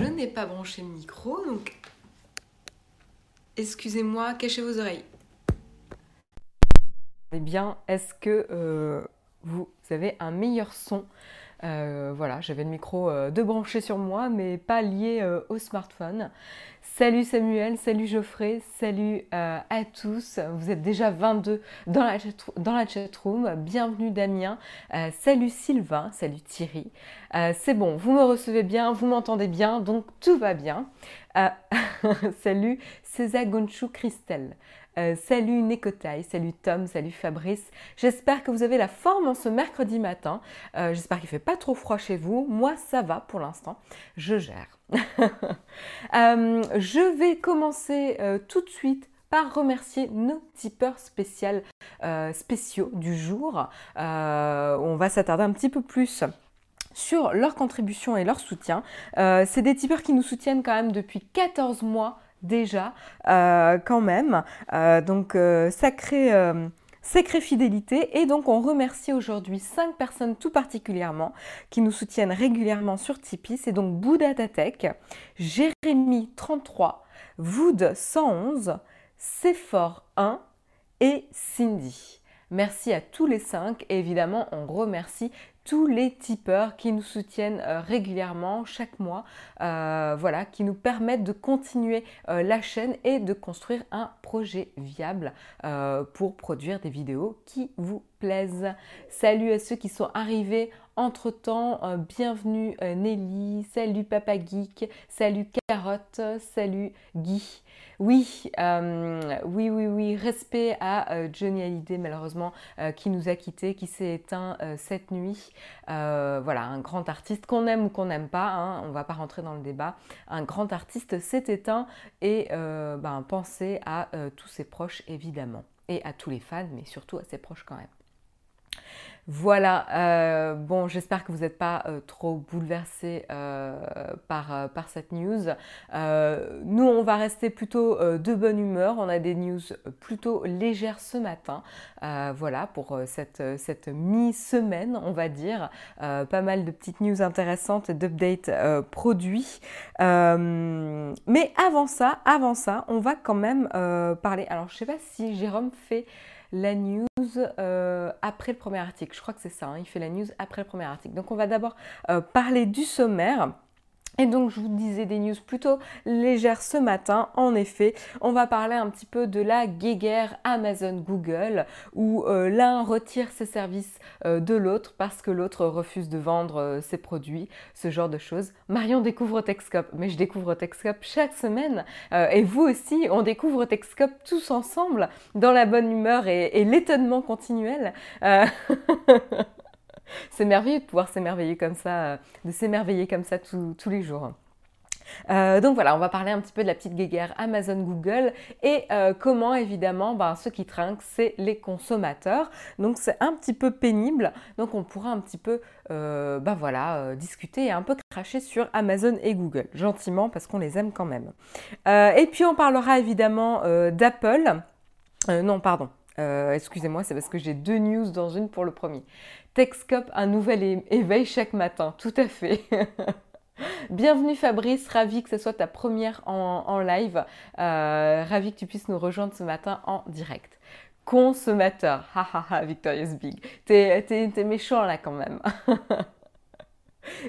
je n'ai pas branché le micro, donc excusez-moi, cachez vos oreilles. Eh bien, est-ce que euh, vous avez un meilleur son? Euh, voilà, j'avais le micro euh, de branché sur moi, mais pas lié au smartphone. Salut Samuel, salut Geoffrey, salut à tous. Vous êtes déjà 22 dans la, chat, dans chatroom. Bienvenue Damien. salut Sylvain, salut Thierry. C'est bon, vous me recevez bien, vous m'entendez bien, donc tout va bien. salut César Gonchou Christelle. Euh, salut Nekotai, salut Tom, salut Fabrice. J'espère que vous avez la forme en ce mercredi matin. Euh, j'espère qu'il ne fait pas trop froid chez vous. Moi, ça va pour l'instant. Je gère. Euh, je vais commencer tout de suite par remercier nos tipeurs spéciaux du jour. on va s'attarder un petit peu plus sur leur contribution et leur soutien. C'est des tipeurs qui nous soutiennent quand même depuis 14 mois déjà euh, quand même. Euh, donc euh, sacrée, sacrée fidélité. Et donc on remercie aujourd'hui cinq personnes tout particulièrement qui nous soutiennent régulièrement sur Tipeee. C'est donc Bouddha Tatek, Jérémy 33, Wood 111, Sephore 1 et Cindy. Merci à tous les cinq et évidemment on remercie tous les tipeurs qui nous soutiennent euh, régulièrement chaque mois, euh, voilà, qui nous permettent de continuer euh, la chaîne et de construire un projet viable pour produire des vidéos qui vous plaisent. Salut à ceux qui sont arrivés entre temps, bienvenue Nelly, salut Papa Geek, salut Carotte, salut Guy. Oui, euh, oui, oui, oui, respect à euh, Johnny Hallyday, malheureusement, euh, qui nous a quittés, qui s'est éteint cette nuit. voilà, un grand artiste qu'on aime ou qu'on n'aime pas, hein, on ne va pas rentrer dans le débat. Un grand artiste s'est éteint et ben, pensez à tous ses proches, évidemment, et à tous les fans, mais surtout à ses proches quand même. Voilà, euh, bon, j'espère que vous n'êtes pas euh, trop bouleversés euh, par, cette news. nous, on va rester plutôt de bonne humeur. On a des news plutôt légères ce matin. voilà, pour cette, cette mi-semaine, on va dire. pas mal de petites news intéressantes, d'updates produits. mais avant ça, avant ça, on va quand même parler. Alors, je ne sais pas si Jérôme fait la news euh, après le premier article. Je crois que c'est ça, hein. il fait la news après le premier article. Donc on va d'abord euh, parler du sommaire. Et donc je vous disais des news plutôt légères ce matin. En effet, on va parler un petit peu de la guéguerre Amazon-Google où euh, l'un retire ses services euh, de l'autre parce que l'autre refuse de vendre euh, ses produits, ce genre de choses. Marion découvre Techscope, mais je découvre Techscope chaque semaine et vous aussi, on découvre Techscope tous ensemble dans la bonne humeur et l'étonnement continuel. c'est merveilleux de pouvoir s'émerveiller comme ça, euh, de s'émerveiller comme ça tous les jours. Euh, donc voilà, on va parler un petit peu de la petite guéguerre Amazon Google et euh, comment évidemment ben, ceux qui trinquent, c'est les consommateurs. Donc c'est un petit peu pénible, donc on pourra un petit peu ben voilà, discuter et un peu cracher sur Amazon et Google, gentiment parce qu'on les aime quand même. et puis on parlera évidemment d'Apple. non, pardon, excusez-moi, c'est parce que j'ai deux news dans une pour le premier. Techscope, un nouvel éveil chaque matin, tout à fait. Bienvenue Fabrice, ravi que ce soit ta première en, live, euh, ravi que tu puisses nous rejoindre ce matin en direct. Consommateur, ha Victorious Big, t'es méchant là quand même.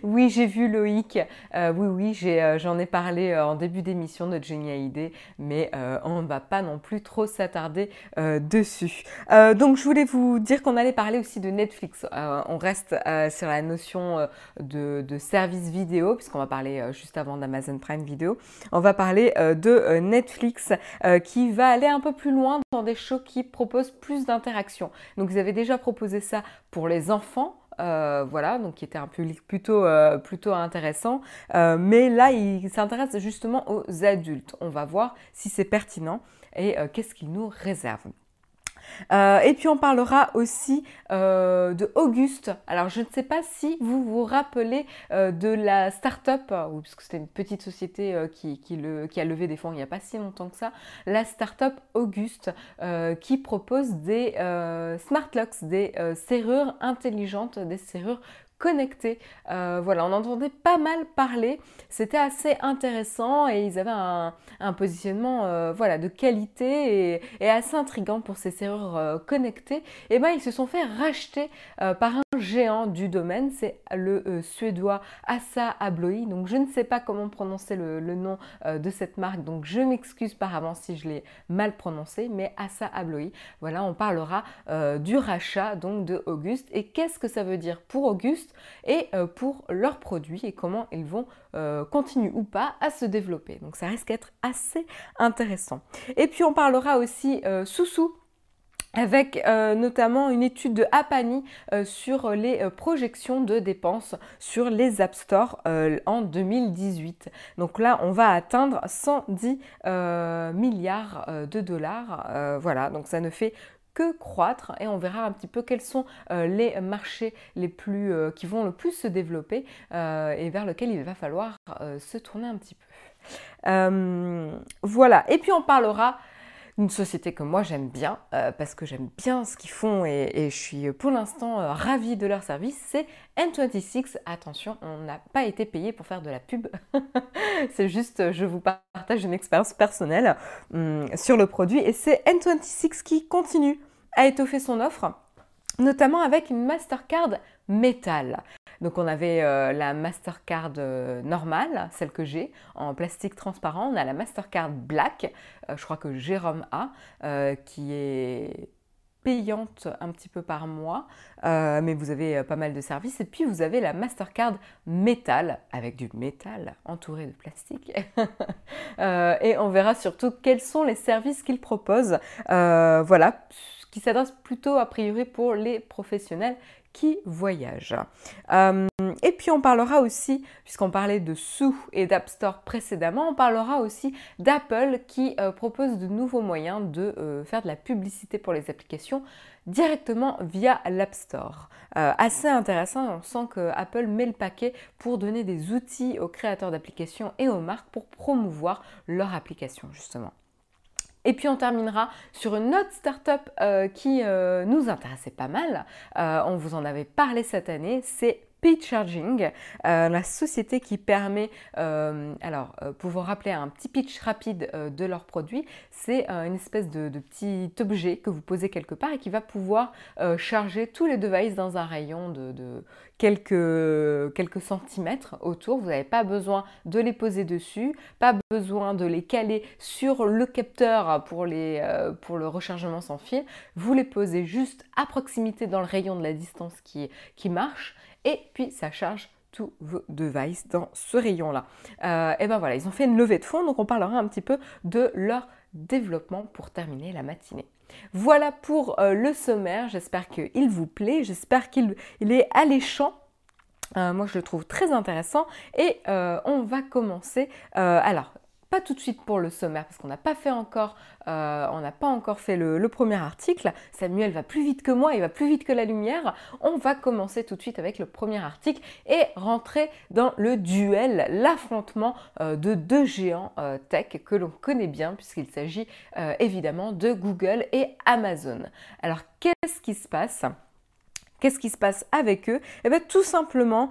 Oui, j'ai vu Loïc. Euh, oui, oui, euh, j'en ai, parlé euh, en début d'émission de Jenny ID, mais on ne va pas non plus trop s'attarder dessus. donc, je voulais vous dire qu'on allait parler aussi de Netflix. on reste sur la notion de, service vidéo, puisqu'on va parler juste avant d'Amazon Prime Video. On va parler de Netflix qui va aller un peu plus loin dans des shows qui proposent plus d'interaction. Donc, vous avez déjà proposé ça pour les enfants euh, voilà, donc qui était un public plutôt, euh, plutôt intéressant. Euh, mais là, il s'intéresse justement aux adultes. On va voir si c'est pertinent et qu'est-ce qu'il nous réserve. Euh, et puis on parlera aussi euh, de Auguste. Alors je ne sais pas si vous vous rappelez euh, de la start-up, puisque c'était une petite société qui, a levé des fonds il n'y a pas si longtemps que ça, la start-up Auguste qui propose des smart locks, des serrures intelligentes, des serrures connectés. Euh, voilà, on entendait pas mal parler. C'était assez intéressant et ils avaient un, positionnement euh, voilà, de qualité et, assez intrigant pour ces serrures euh, connectées. Et eh ben, ils se sont fait racheter par un géant du domaine. C'est le suédois Assa Abloy. Donc, je ne sais pas comment prononcer le, le nom de cette marque. Donc, je m'excuse par avance si je l'ai mal prononcé. Mais Assa Abloy, voilà, on parlera du rachat donc de Auguste. Et qu'est-ce que ça veut dire pour Auguste? Et euh, pour leurs produits et comment ils vont euh, continuer ou pas à se développer. Donc ça risque d'être assez intéressant. Et puis on parlera aussi euh, sous-sous avec notamment une étude de Apani sur les projections de dépenses sur les App Store en 2018. Donc là, on va atteindre 110 milliards de dollars. voilà, donc ça ne fait que croître et on verra un petit peu quels sont euh, les marchés les plus, euh, qui vont le plus se développer euh, et vers lesquels il va falloir se tourner un petit peu. voilà, et puis on parlera d'une société que moi j'aime bien parce que j'aime bien ce qu'ils font et, je suis pour l'instant ravie de leur service, c'est N26. Attention, on n'a pas été payé pour faire de la pub, c'est juste je vous partage une expérience personnelle hum, sur le produit et c'est N26 qui continue à étoffer son offre, notamment avec une Mastercard métal. Donc on avait euh, la Mastercard euh, normale, celle que j'ai, en plastique transparent. On a la Mastercard Black, euh, je crois que Jérôme a, qui est payante un petit peu par mois, mais vous avez pas mal de services. Et puis vous avez la Mastercard métal, avec du métal entouré de plastique. et on verra surtout quels sont les services qu'ils proposent. voilà, qui s'adresse plutôt a priori pour les professionnels qui voyagent. Euh, et puis on parlera aussi, puisqu'on parlait de Sous et d'App Store précédemment, on parlera aussi d'Apple qui euh, propose de nouveaux moyens de euh, faire de la publicité pour les applications directement via l'App Store. assez intéressant, on sent que Apple met le paquet pour donner des outils aux créateurs d'applications et aux marques pour promouvoir leur application justement. Et puis on terminera sur une autre startup euh, qui euh, nous intéressait pas mal. Euh, on vous en avait parlé cette année, c'est Pitch Charging, la société qui permet, alors pour vous rappeler un petit pitch rapide de leurs produits, c'est une espèce de, petit objet que vous posez quelque part et qui va pouvoir charger tous les devices dans un rayon de quelques, quelques centimètres autour. Vous n'avez pas besoin de les poser dessus, pas besoin de les caler sur le capteur pour, les, euh, pour le rechargement sans fil. Vous les posez juste à proximité dans le rayon de la distance qui, qui marche et puis ça charge tous vos devices dans ce rayon-là. Euh, et ben voilà, ils ont fait une levée de fonds, donc on parlera un petit peu de leur développement pour terminer la matinée. Voilà pour euh, le sommaire, j'espère qu'il vous plaît, j'espère qu'il est alléchant. Euh, moi, je le trouve très intéressant et on va commencer. alors, pas tout de suite pour le sommaire parce qu'on n'a pas fait encore, euh, on n'a pas encore fait le, premier article. Samuel va plus vite que moi, il va plus vite que la lumière. On va commencer tout de suite avec le premier article et rentrer dans le duel, l'affrontement euh, de deux géants euh, tech que l'on connaît bien puisqu'il s'agit évidemment de Google et Amazon. Alors qu'est-ce qui se passe? Qu'est-ce qui se passe avec eux? Eh bien tout simplement,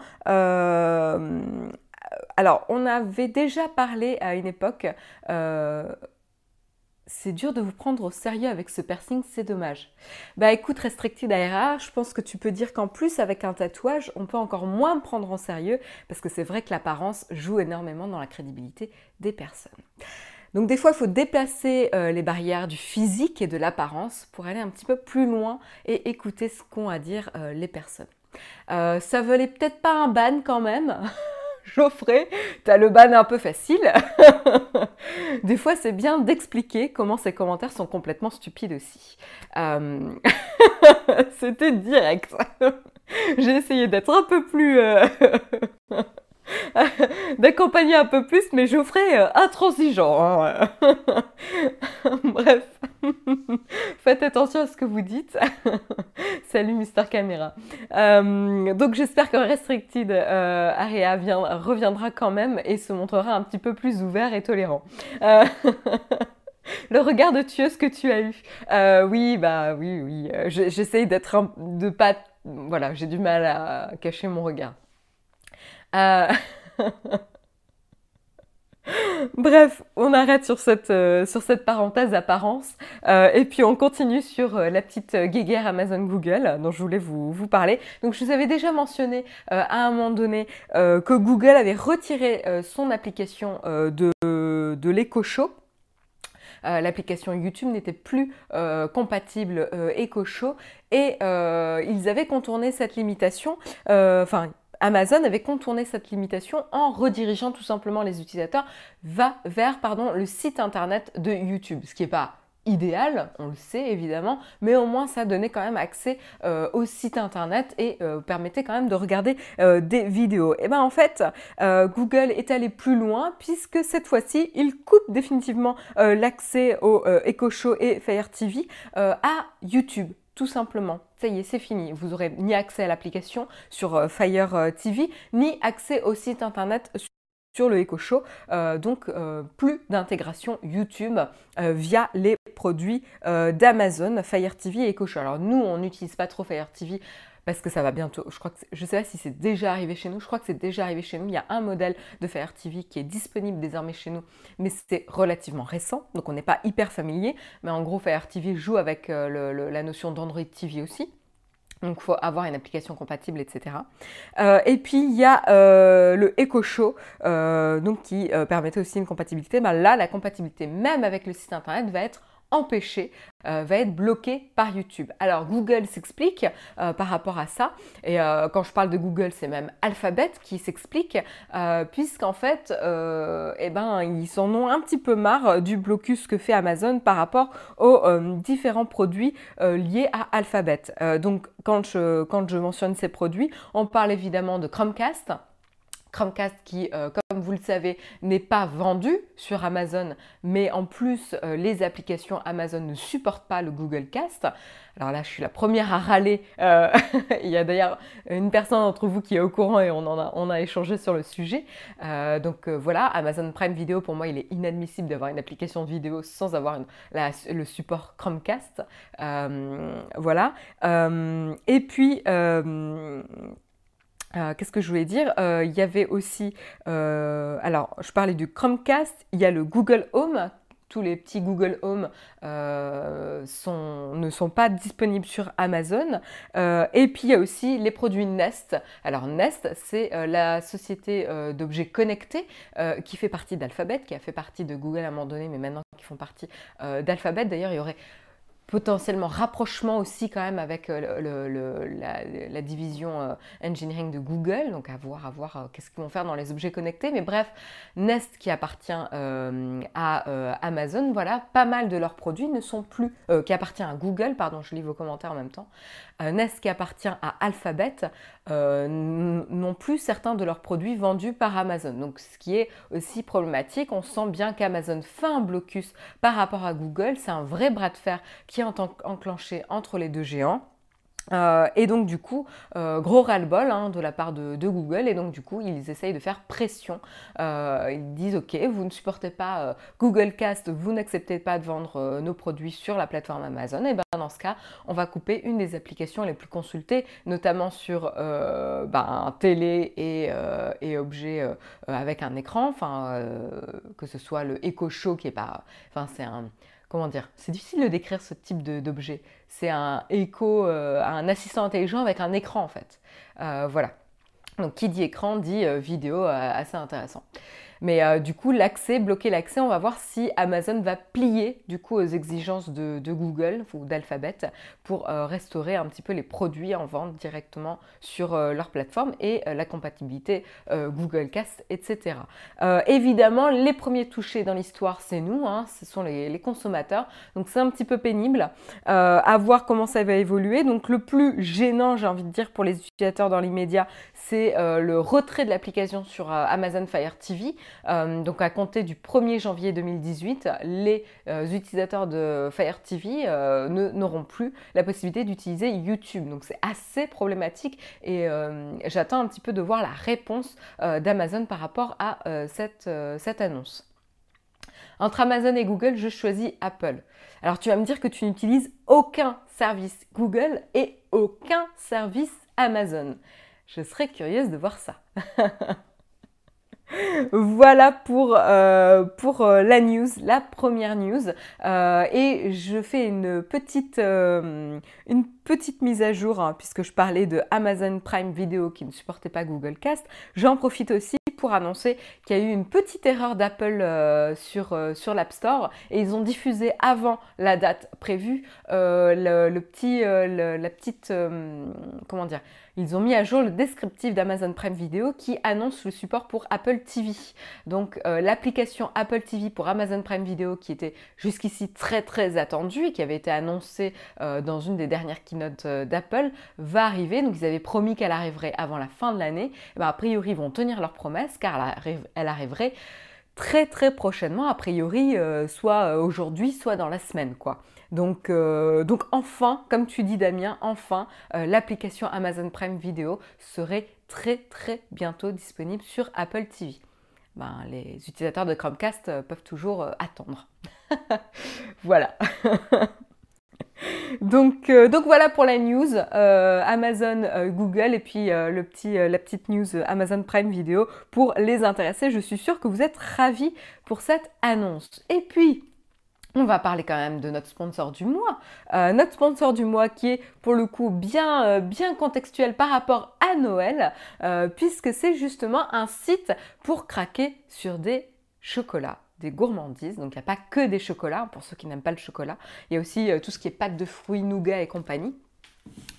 alors, on avait déjà parlé à une époque, euh, c'est dur de vous prendre au sérieux avec ce piercing, c'est dommage. Bah écoute, Restricted ARA, je pense que tu peux dire qu'en plus, avec un tatouage, on peut encore moins me prendre en sérieux, parce que c'est vrai que l'apparence joue énormément dans la crédibilité des personnes. Donc des fois, il faut déplacer euh, les barrières du physique et de l'apparence pour aller un petit peu plus loin et écouter ce qu'ont à dire euh, les personnes. ça valait peut-être pas un ban quand même. Geoffrey, t'as le ban un peu facile. Des fois, c'est bien d'expliquer comment ces commentaires sont complètement stupides aussi. Euh, c'était direct. J'ai essayé d'être un peu plus... Euh, d'accompagner un peu plus, mais Geoffrey euh, intransigeant. Hein. Bref, faites attention à ce que vous dites. Salut Mister Caméra. Euh, donc j'espère que Restricted euh, Area reviendra quand même et se montrera un petit peu plus ouvert et tolérant. Euh, le regard de tueuse que tu as eu. oui, bah oui, oui. J'essaye d'être de pas voilà, j'ai du mal à cacher mon regard. Euh, Bref, on arrête sur cette, euh, parenthèse d'apparence euh, et puis on continue sur la petite guéguerre Amazon Google dont je voulais vous, parler. Donc je vous avais déjà mentionné à un moment donné que Google avait retiré son application de, de l'Echo Show. l'application YouTube n'était plus compatible Echo Show et ils avaient contourné cette limitation, Amazon avait contourné cette limitation en redirigeant tout simplement les utilisateurs vers le site internet de YouTube, ce qui n'est pas idéal, on le sait évidemment, mais au moins ça donnait quand même accès euh, au site internet et euh, permettait quand même de regarder euh, des vidéos. Et bien en fait, Google est allé plus loin puisque cette fois-ci, il coupe définitivement l'accès au Echo Show et Fire TV à YouTube tout simplement. Ça y est, c'est fini. Vous aurez ni accès à l'application sur euh, Fire euh, TV, ni accès au site internet sur le Echo Show. Euh, donc, plus d'intégration YouTube via les produits d'Amazon, Fire TV et Echo Show. Alors, nous, on n'utilise pas trop Fire TV parce que ça va bientôt. Je crois que je sais pas si c'est déjà arrivé chez nous. Je crois que c'est déjà arrivé chez nous. Il y a un modèle de Fire TV qui est disponible désormais chez nous, mais c'est relativement récent, donc on n'est pas hyper familier. Mais en gros, Fire TV joue avec euh, la notion d'Android TV aussi. Donc il faut avoir une application compatible, etc. Euh, et puis il y a euh, le Echo Show, donc qui permettait aussi une compatibilité. Ben là, la compatibilité même avec le site internet va être empêché, euh, va être bloqué par YouTube. Alors Google s'explique euh, par rapport à ça, et euh, quand je parle de Google, c'est même Alphabet qui s'explique, puisqu'en fait, eh ben, ils en ont un petit peu marre du blocus que fait Amazon par rapport aux différents produits liés à Alphabet. donc quand je, quand je mentionne ces produits, on parle évidemment de Chromecast, Chromecast qui, euh, comme vous le savez, n'est pas vendu sur Amazon, mais en plus, euh, les applications Amazon ne supportent pas le Google Cast. Alors là, je suis la première à râler. Euh, il y a d'ailleurs une personne d'entre vous qui est au courant et on, en a, on a échangé sur le sujet. donc voilà, Amazon Prime Video, pour moi, il est inadmissible d'avoir une application vidéo sans avoir le support Chromecast. voilà. et puis... Euh, qu'est-ce que je voulais dire? Euh, Il y avait aussi, euh, alors je parlais du Chromecast, il y a le Google Home. Tous les petits Google Home ne sont pas disponibles sur Amazon. et puis il y a aussi les produits Nest. Alors Nest, c'est la société d'objets connectés qui fait partie d'Alphabet, qui a fait partie de Google à un moment donné, mais maintenant qui font partie d'Alphabet. D'ailleurs, il y aurait potentiellement rapprochement aussi quand même avec euh, la, division euh, engineering de Google, donc à voir, à voir euh, qu'est-ce qu'ils vont faire dans les objets connectés. Mais bref, Nest qui appartient à Amazon, voilà, pas mal de leurs produits ne sont plus, qui appartient à Google, pardon, je lis vos commentaires en même temps, Nest qui appartient à Alphabet, non plus certains de leurs produits vendus par Amazon. Donc ce qui est aussi problématique, on sent bien qu'Amazon fait un blocus par rapport à Google, c'est un vrai bras de fer qui enclenché entre les deux géants. Euh, et donc du coup, euh, gros ras-le-bol hein, de la part de, Google, et donc du coup, ils essayent de faire pression. Euh, ils disent, ok, vous ne supportez pas Google Cast, vous n'acceptez pas de vendre nos produits sur la plateforme Amazon, et bien dans ce cas, on va couper une des applications les plus consultées, notamment sur ben, télé et, et objets avec un écran, enfin, que ce soit le Echo Show qui est pas... Enfin, c'est un comment dire, c'est difficile de décrire ce type d'objet. C'est un écho, euh, un assistant intelligent avec un écran en fait. Euh, voilà. Donc qui dit écran dit euh, vidéo assez intéressant. Mais euh, du coup, l'accès, bloquer l'accès, on va voir si Amazon va plier du coup aux exigences de, Google ou d'Alphabet pour euh, restaurer un petit peu les produits en vente directement sur euh, leur plateforme et la compatibilité Google Cast, etc. évidemment, les premiers touchés dans l'histoire, c'est nous, hein, ce sont les, consommateurs. Donc c'est un petit peu pénible à voir comment ça va évoluer. Donc le plus gênant, j'ai envie de dire, pour les utilisateurs dans l'immédiat, c'est le retrait de l'application sur Amazon Fire TV. Euh, donc à compter du 1er janvier 2018, les euh, utilisateurs de Fire TV euh, n'auront plus la possibilité d'utiliser YouTube. Donc c'est assez problématique et j'attends un petit peu de voir la réponse d'Amazon par rapport à cette, cette annonce. Entre Amazon et Google, je choisis Apple. Alors tu vas me dire que tu n'utilises aucun service Google et aucun service Amazon. Je serais curieuse de voir ça. voilà pour, euh, euh, la news, la première news. Euh, et je fais une petite, mise à jour, hein, puisque je parlais de Amazon Prime Video qui ne supportait pas Google Cast. J'en profite aussi pour annoncer qu'il y a eu une petite erreur d'Apple sur, sur l'App Store et ils ont diffusé avant la date prévue le, petit, la petite, comment dire, ils ont mis à jour le descriptif d'Amazon Prime Video qui annonce le support pour Apple TV. Donc euh, l'application Apple TV pour Amazon Prime Video qui était jusqu'ici très très attendue et qui avait été annoncée euh, dans une des dernières keynotes euh, d'Apple va arriver. Donc ils avaient promis qu'elle arriverait avant la fin de l'année. Eh ben, a priori ils vont tenir leur promesse car elle, arriverait très très prochainement, a priori, soit aujourd'hui, soit dans la semaine, quoi. Donc, euh, donc enfin, comme tu dis Damien, enfin, euh, l'application Amazon Prime Video serait très très bientôt disponible sur Apple TV. Ben, les utilisateurs de Chromecast euh, peuvent toujours attendre. voilà. donc, donc voilà pour la news Amazon, Google et puis la petite news Amazon Prime Video pour les intéressés. Je suis sûre que vous êtes ravis pour cette annonce. Et puis, on va parler quand même de notre sponsor du mois. Euh, notre sponsor du mois qui est pour le coup bien, euh, contextuel par rapport à Noël, euh, puisque c'est justement un site pour craquer sur des chocolats des gourmandises. Donc il n'y a pas que des chocolats, pour ceux qui n'aiment pas le chocolat. Il y a aussi tout ce qui est pâte de fruits, nougat et compagnie.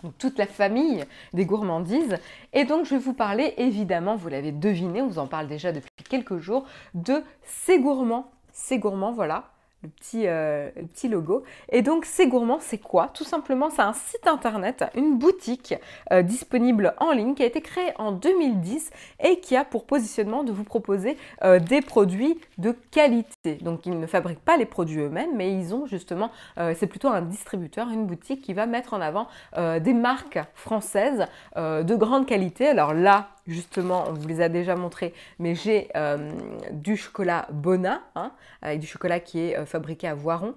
Donc toute la famille des gourmandises. Et donc je vais vous parler évidemment, vous l'avez deviné, on vous en parle déjà depuis quelques jours, de ces gourmands. Ces gourmands, voilà, le petit, euh, petit logo. Et donc, C'est Gourmand, c'est quoi? Tout simplement, c'est un site internet, une boutique euh, disponible en ligne qui a été créée en 2010 et qui a pour positionnement de vous proposer euh, des produits de qualité. Donc, ils ne fabriquent pas les produits eux-mêmes, mais ils ont justement, c'est plutôt un distributeur, une boutique qui va mettre en avant des marques françaises de grande qualité. Alors là, justement, on vous les a déjà montrés, mais j'ai euh, du chocolat Bona, hein, avec du chocolat qui est euh, fabriqué à Voiron.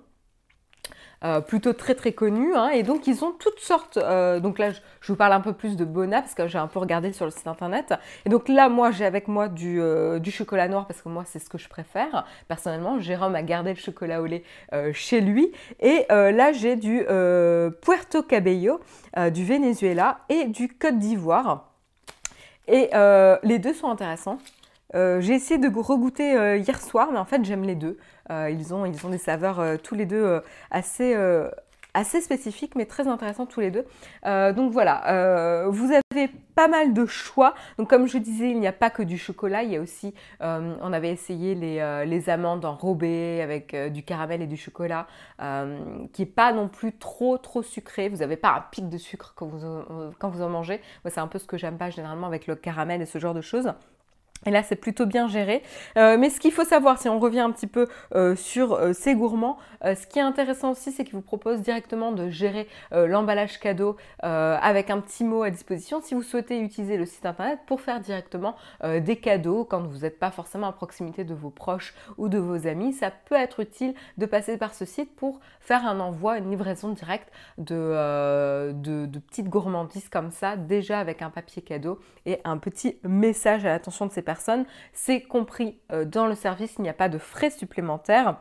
Euh, plutôt très très connu hein, et donc ils ont toutes sortes donc là je, vous parle un peu plus de Bona parce que j'ai un peu regardé sur le site internet. Et donc là moi j'ai avec moi du, du, chocolat noir parce que moi c'est ce que je préfère. Personnellement Jérôme a gardé le chocolat au lait chez lui. Et là j'ai du Puerto Cabello du Venezuela et du Côte d'Ivoire et euh, les deux sont intéressants. Euh, j'ai essayé de regoûter euh, hier soir, mais en fait j'aime les deux. ils, ont, ils ont des saveurs tous les deux assez, assez spécifiques, mais très intéressants tous les deux. donc voilà, vous avez pas mal de choix. Donc comme je disais, il n'y a pas que du chocolat, il y a aussi, on avait essayé les, les amandes enrobées avec du caramel et du chocolat, qui n'est pas non plus trop trop sucré. Vous n'avez pas un pic de sucre quand vous, quand vous en mangez. Moi, c'est un peu ce que j'aime pas généralement avec le caramel et ce genre de choses. Et là, c'est plutôt bien géré. Euh, mais ce qu'il faut savoir, si on revient un petit peu euh, sur euh, ces gourmands, ce qui est intéressant aussi, c'est qu'ils vous proposent directement de gérer l'emballage cadeau avec un petit mot à disposition si vous souhaitez utiliser le site internet pour faire directement des cadeaux quand vous n'êtes pas forcément à proximité de vos proches ou de vos amis. Ça peut être utile de passer par ce site pour faire un envoi, une livraison directe de, de, de petites gourmandises comme ça, déjà avec un papier cadeau et un petit message à l'attention de ces personnes c'est compris euh, dans le service, il n'y a pas de frais supplémentaires.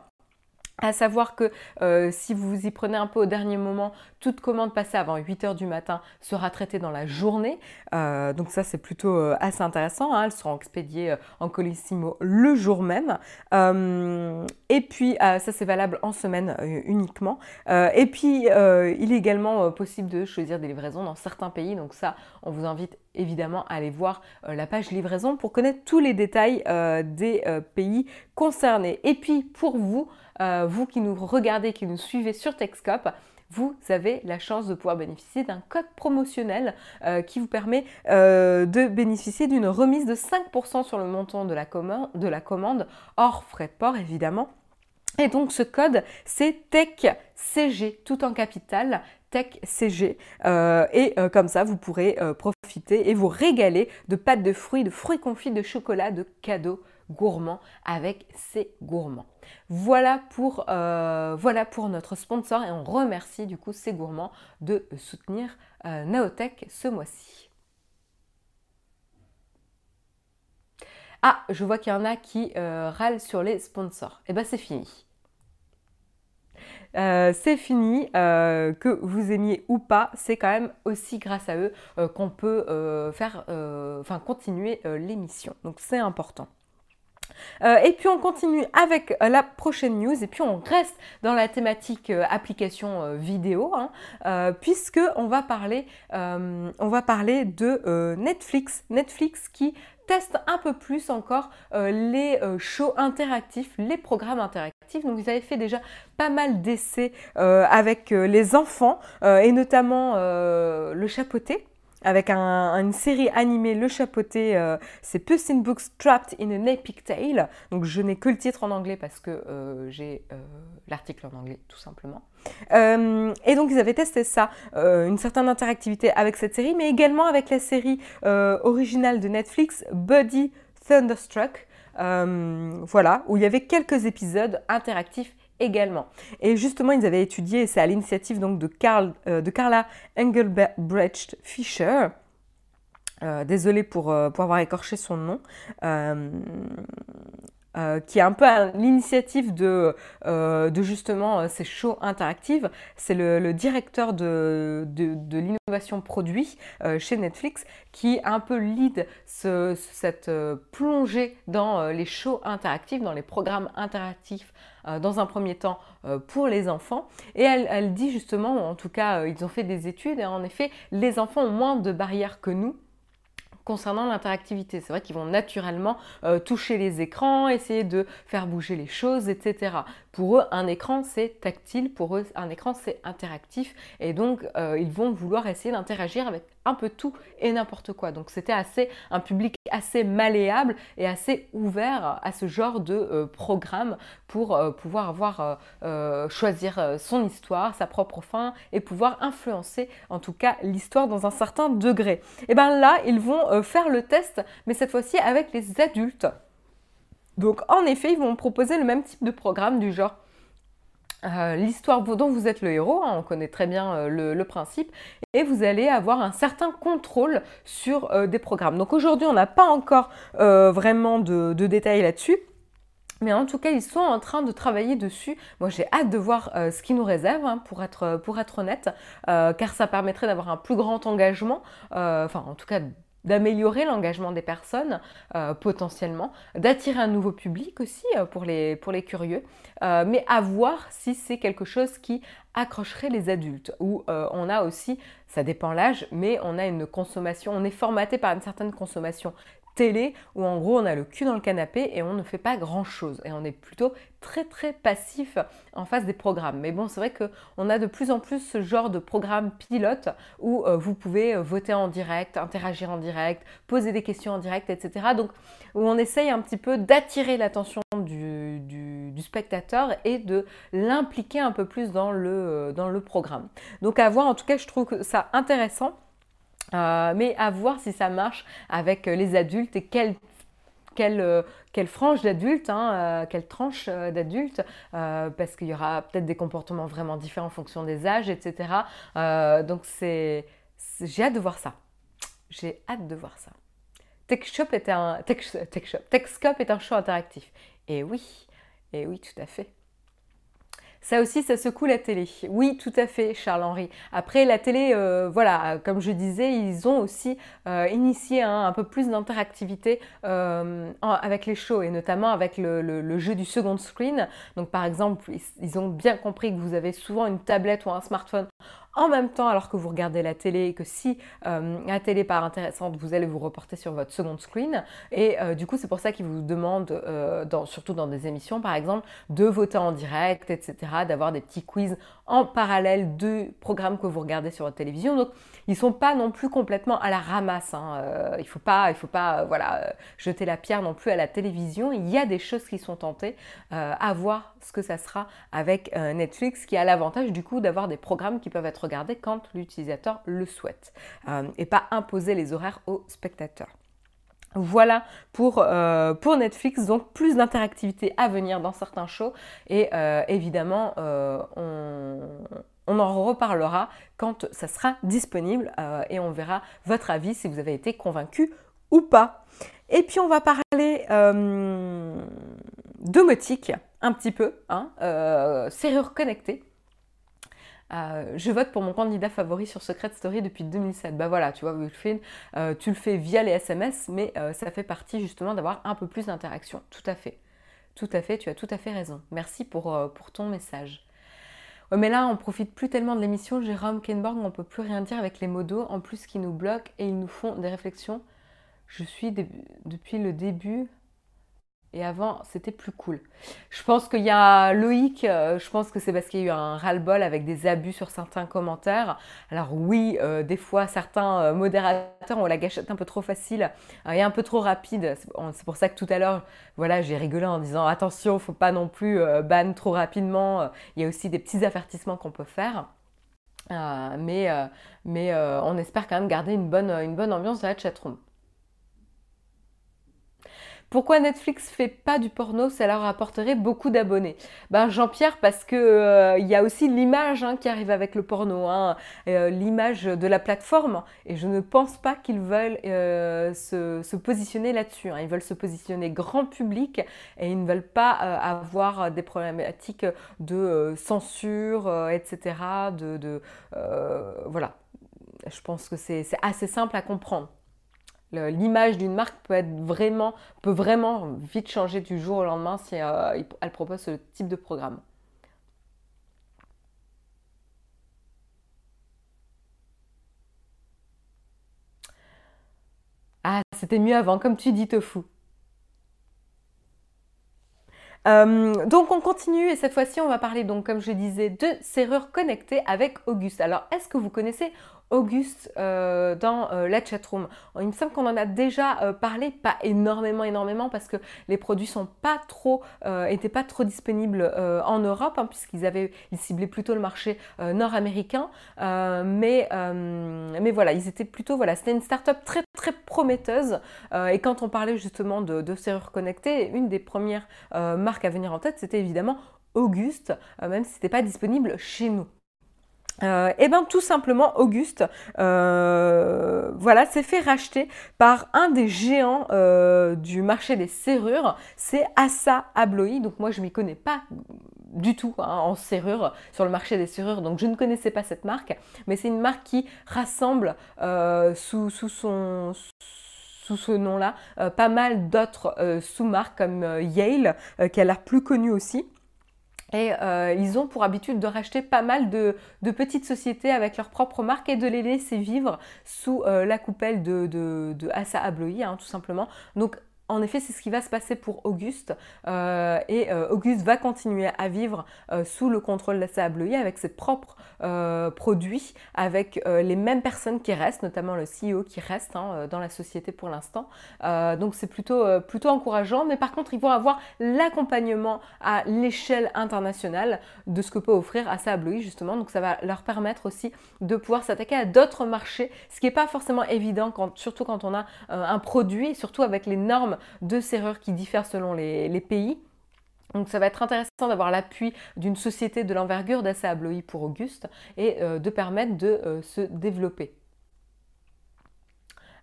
À savoir que euh, si vous vous y prenez un peu au dernier moment, toute commande passée avant 8h du matin sera traitée dans la journée. Euh, donc ça c'est plutôt assez intéressant. Hein. Elles seront expédiées en colissimo le jour même. et puis ça c'est valable en semaine uniquement. et puis il est également possible de choisir des livraisons dans certains pays. Donc ça on vous invite évidemment aller voir euh, la page livraison pour connaître tous les détails euh, des euh, pays concernés. Et puis pour vous, vous qui nous regardez, qui nous suivez sur Techscope, vous avez la chance de pouvoir bénéficier d'un code promotionnel qui vous permet de bénéficier d'une remise de 5% sur le montant de la, commande, de la commande, hors frais de port évidemment. Et donc ce code, c'est TECCG, tout en capital, TechCG. Euh, et euh, comme ça, vous pourrez euh, profiter et vous régaler de pâtes de fruits, de fruits confits, de chocolat, de cadeaux gourmand avec ses gourmands. Voilà pour, euh, voilà pour notre sponsor et on remercie du coup ces gourmands de soutenir Naotech ce mois-ci. Ah, je vois qu'il y en a qui râlent sur les sponsors. Eh bien c'est fini. Euh, c'est fini, euh, que vous aimiez ou pas, c'est quand même aussi grâce à eux euh, qu'on peut faire, enfin continuer l'émission. Donc c'est important. et puis on continue avec la prochaine news et puis on reste dans la thématique application vidéo hein, puisque on va parler, on va parler de Netflix, Netflix qui teste un peu plus encore euh, les euh, shows interactifs, les programmes interactifs. Donc vous avez fait déjà pas mal d'essais euh, avec les enfants et notamment le chapeauté avec une série animée Le Chapeauté, euh, c'est Puss in Books Trapped in an Epic Tale. Donc je n'ai que le titre en anglais parce que euh, j'ai euh, l'article en anglais tout simplement. et donc ils avaient testé ça, une certaine interactivité avec cette série, mais également avec la série originale de Netflix, Buddy Thunderstruck. voilà, où il y avait quelques épisodes interactifs également. Et justement, ils avaient étudié, c'est à l'initiative donc de, euh, Carla Engelbrecht Fischer, euh, désolée pour, euh, pour, avoir écorché son nom, qui est un peu l'initiative de, de, justement ces shows interactives. C'est le, directeur de, de, l'innovation produit chez Netflix qui un peu lead ce, cette plongée dans les shows interactifs, dans les programmes interactifs euh, dans un premier temps euh, pour les enfants. Et elle, dit justement, en tout cas, euh, ils ont fait des études, et en effet, les enfants ont moins de barrières que nous concernant l'interactivité. C'est vrai qu'ils vont naturellement toucher les écrans, essayer de faire bouger les choses, etc. Pour eux, un écran, c'est tactile, pour eux, un écran, c'est interactif, et donc ils vont vouloir essayer d'interagir avec un peu tout et n'importe quoi. Donc c'était assez un public assez malléable et assez ouvert à ce genre de euh, programme pour euh, pouvoir avoir euh, choisir son histoire, sa propre fin et pouvoir influencer en tout cas l'histoire dans un certain degré. Et bien là, ils vont faire le test, mais cette fois-ci avec les adultes. Donc en effet, ils vont proposer le même type de programme du genre euh, l'histoire dont vous êtes le héros, hein, on connaît très bien euh, le, principe, et vous allez avoir un certain contrôle sur euh, des programmes. Donc aujourd'hui, on n'a pas encore vraiment de, détails là-dessus. Mais en tout cas, ils sont en train de travailler dessus. Moi, j'ai hâte de voir ce qu'ils nous réservent, hein, pour, être, pour être honnête, car ça permettrait d'avoir un plus grand engagement, enfin en tout cas d'améliorer l'engagement des personnes euh, potentiellement, d'attirer un nouveau public aussi euh, pour, les, curieux, euh, mais à voir si c'est quelque chose qui accrocherait les adultes, où on a aussi, ça dépend l'âge, mais on a une consommation, on est formaté par une certaine consommation télé où en gros on a le cul dans le canapé et on ne fait pas grand chose et on est plutôt très très passif en face des programmes. Mais bon, c'est vrai qu'on a de plus en plus ce genre de programme pilote où euh, vous pouvez euh, voter en direct, interagir en direct, poser des questions en direct, etc. Donc où on essaye un petit peu d'attirer l'attention du, spectateur et de l'impliquer un peu plus dans le, euh, dans le programme. Donc à voir, en tout cas je trouve que ça intéressant. Euh, mais à voir si ça marche avec euh, les adultes et quelle, quelle, euh, quelle frange d'adultes, hein, quelle tranche d'adultes, parce qu'il y aura peut-être des comportements vraiment différents en fonction des âges, etc. donc c'est, j'ai hâte de voir ça. J'ai hâte de voir ça. TechShop est un Tech, TechShop, TechScope est un show interactif. Et oui, et oui, tout à fait. Ça aussi, ça secoue la télé. Oui, tout à fait, Charles-Henri. Après, la télé, euh, voilà, comme je disais, ils ont aussi euh, initié un peu plus d'interactivité euh, avec les shows et notamment avec le, jeu du second screen. Donc, par exemple, ils ont bien compris que vous avez souvent une tablette ou un smartphone en même temps alors que vous regardez la télé et que si euh, la télé part intéressante, vous allez vous reporter sur votre second screen. Et euh, du coup, c'est pour ça qu'ils vous demandent, euh, surtout dans des émissions par exemple, de voter en direct, etc., d'avoir des petits quiz en parallèle du programme que vous regardez sur votre télévision. Donc, ils sont pas non plus complètement à la ramasse. Hein. il ne faut pas, il faut pas voilà, jeter la pierre non plus à la télévision. Il y a des choses qui sont tentées. à voir ce que ça sera avec Netflix qui a l'avantage du coup d'avoir des programmes qui peuvent être regarder quand l'utilisateur le souhaite euh, et pas imposer les horaires aux spectateurs. Voilà pour, euh, pour, Netflix, donc plus d'interactivité à venir dans certains shows et euh, évidemment euh, on, on, en reparlera quand ça sera disponible et on verra votre avis si vous avez été convaincu ou pas. Et puis on va parler domotique un petit peu, hein, serrure connectée. Euh, je vote pour mon candidat favori sur Secret Story depuis 2007. Bah voilà, tu vois, euh, tu le fais via les SMS, mais euh, ça fait partie justement d'avoir un peu plus d'interaction. Tout à fait. Tout à fait, tu as tout à fait raison. Merci pour, ton message. Ouais, mais là, on profite plus tellement de l'émission Jérôme Kenborg, on peut plus rien dire avec les modos, en plus qui nous bloquent et ils nous font des réflexions. Je suis depuis le début et avant, c'était plus cool. Je pense qu'il y a Loïc, euh, je pense que c'est parce qu'il y a eu un ras-le-bol avec des abus sur certains commentaires. Alors oui, euh, des fois, certains euh, modérateurs ont la gâchette un peu trop facile et un peu trop rapide. C'est pour ça que tout à l'heure, voilà, j'ai rigolé en disant attention, faut pas non plus ban trop rapidement. Il y a aussi des petits avertissements qu'on peut faire. mais mais on espère quand même garder une bonne, une bonne ambiance dans la chatroom. Pourquoi Netflix fait pas du porno Ça leur apporterait beaucoup d'abonnés. Ben Jean-Pierre, parce que euh, il y a aussi l'image hein, qui arrive avec le porno, hein, euh, l'image de la plateforme. Et je ne pense pas qu'ils veulent euh, se, positionner là-dessus. Hein. Ils veulent se positionner grand public et ils ne veulent pas avoir des problématiques de censure, etc. De, voilà. Je pense que c'est assez simple à comprendre l'image d'une marque peut être vraiment, peut vraiment vite changer du jour au lendemain si euh, elle propose ce type de programme. Ah, c'était mieux avant, comme tu dis, Tofu. Euh, donc on continue et cette fois-ci on va parler donc comme je disais de serrures connectées avec Auguste. Alors est-ce que vous connaissez Auguste euh, dans euh, la chatroom. Il me semble qu'on en a déjà euh, parlé, pas énormément, énormément, parce que les produits sont pas trop, disponibles en Europe, hein, puisqu'ils avaient, ils ciblaient plutôt le marché nord-américain. mais, voilà, ils étaient plutôt, voilà, c'était une start-up très très prometteuse. et quand on parlait justement de, de serrures connectées, une des premières marques à venir en tête, c'était évidemment Auguste, même si ce n'était pas disponible chez nous. Euh, et eh bien tout simplement Auguste euh, voilà s'est fait racheter par un des géants euh, du marché des serrures. C'est Assa Abloy. Donc moi je m'y connais pas du tout hein, en serrure sur le marché des serrures. Donc je ne connaissais pas cette marque. Mais c'est une marque qui rassemble sous, sous son sous ce nom-là, pas mal d'autres sous-marques comme Yale, qui a l'air plus connue aussi. Et euh, ils ont pour habitude de racheter pas mal de, petites sociétés avec leur propre marque et de les laisser vivre sous euh, la coupelle de, de, Assa Abloy, hein, tout simplement. En effet, c'est ce qui va se passer pour Auguste. Euh, et euh, Auguste va continuer à vivre euh, sous le contrôle de la avec ses propres produits, avec les mêmes personnes qui restent, notamment le CEO qui reste hein, dans la société pour l'instant. donc c'est plutôt, plutôt encourageant. Mais par contre, ils vont avoir l'accompagnement à l'échelle internationale de ce que peut offrir à justement. Donc ça va leur permettre aussi de pouvoir s'attaquer à d'autres marchés, ce qui n'est pas forcément évident, surtout quand on a un produit, surtout avec les normes de serrures qui diffèrent selon les, pays. Donc ça va être intéressant d'avoir l'appui d'une société de l'envergure d'Assa Abloy pour Auguste et euh, de permettre de euh, se développer.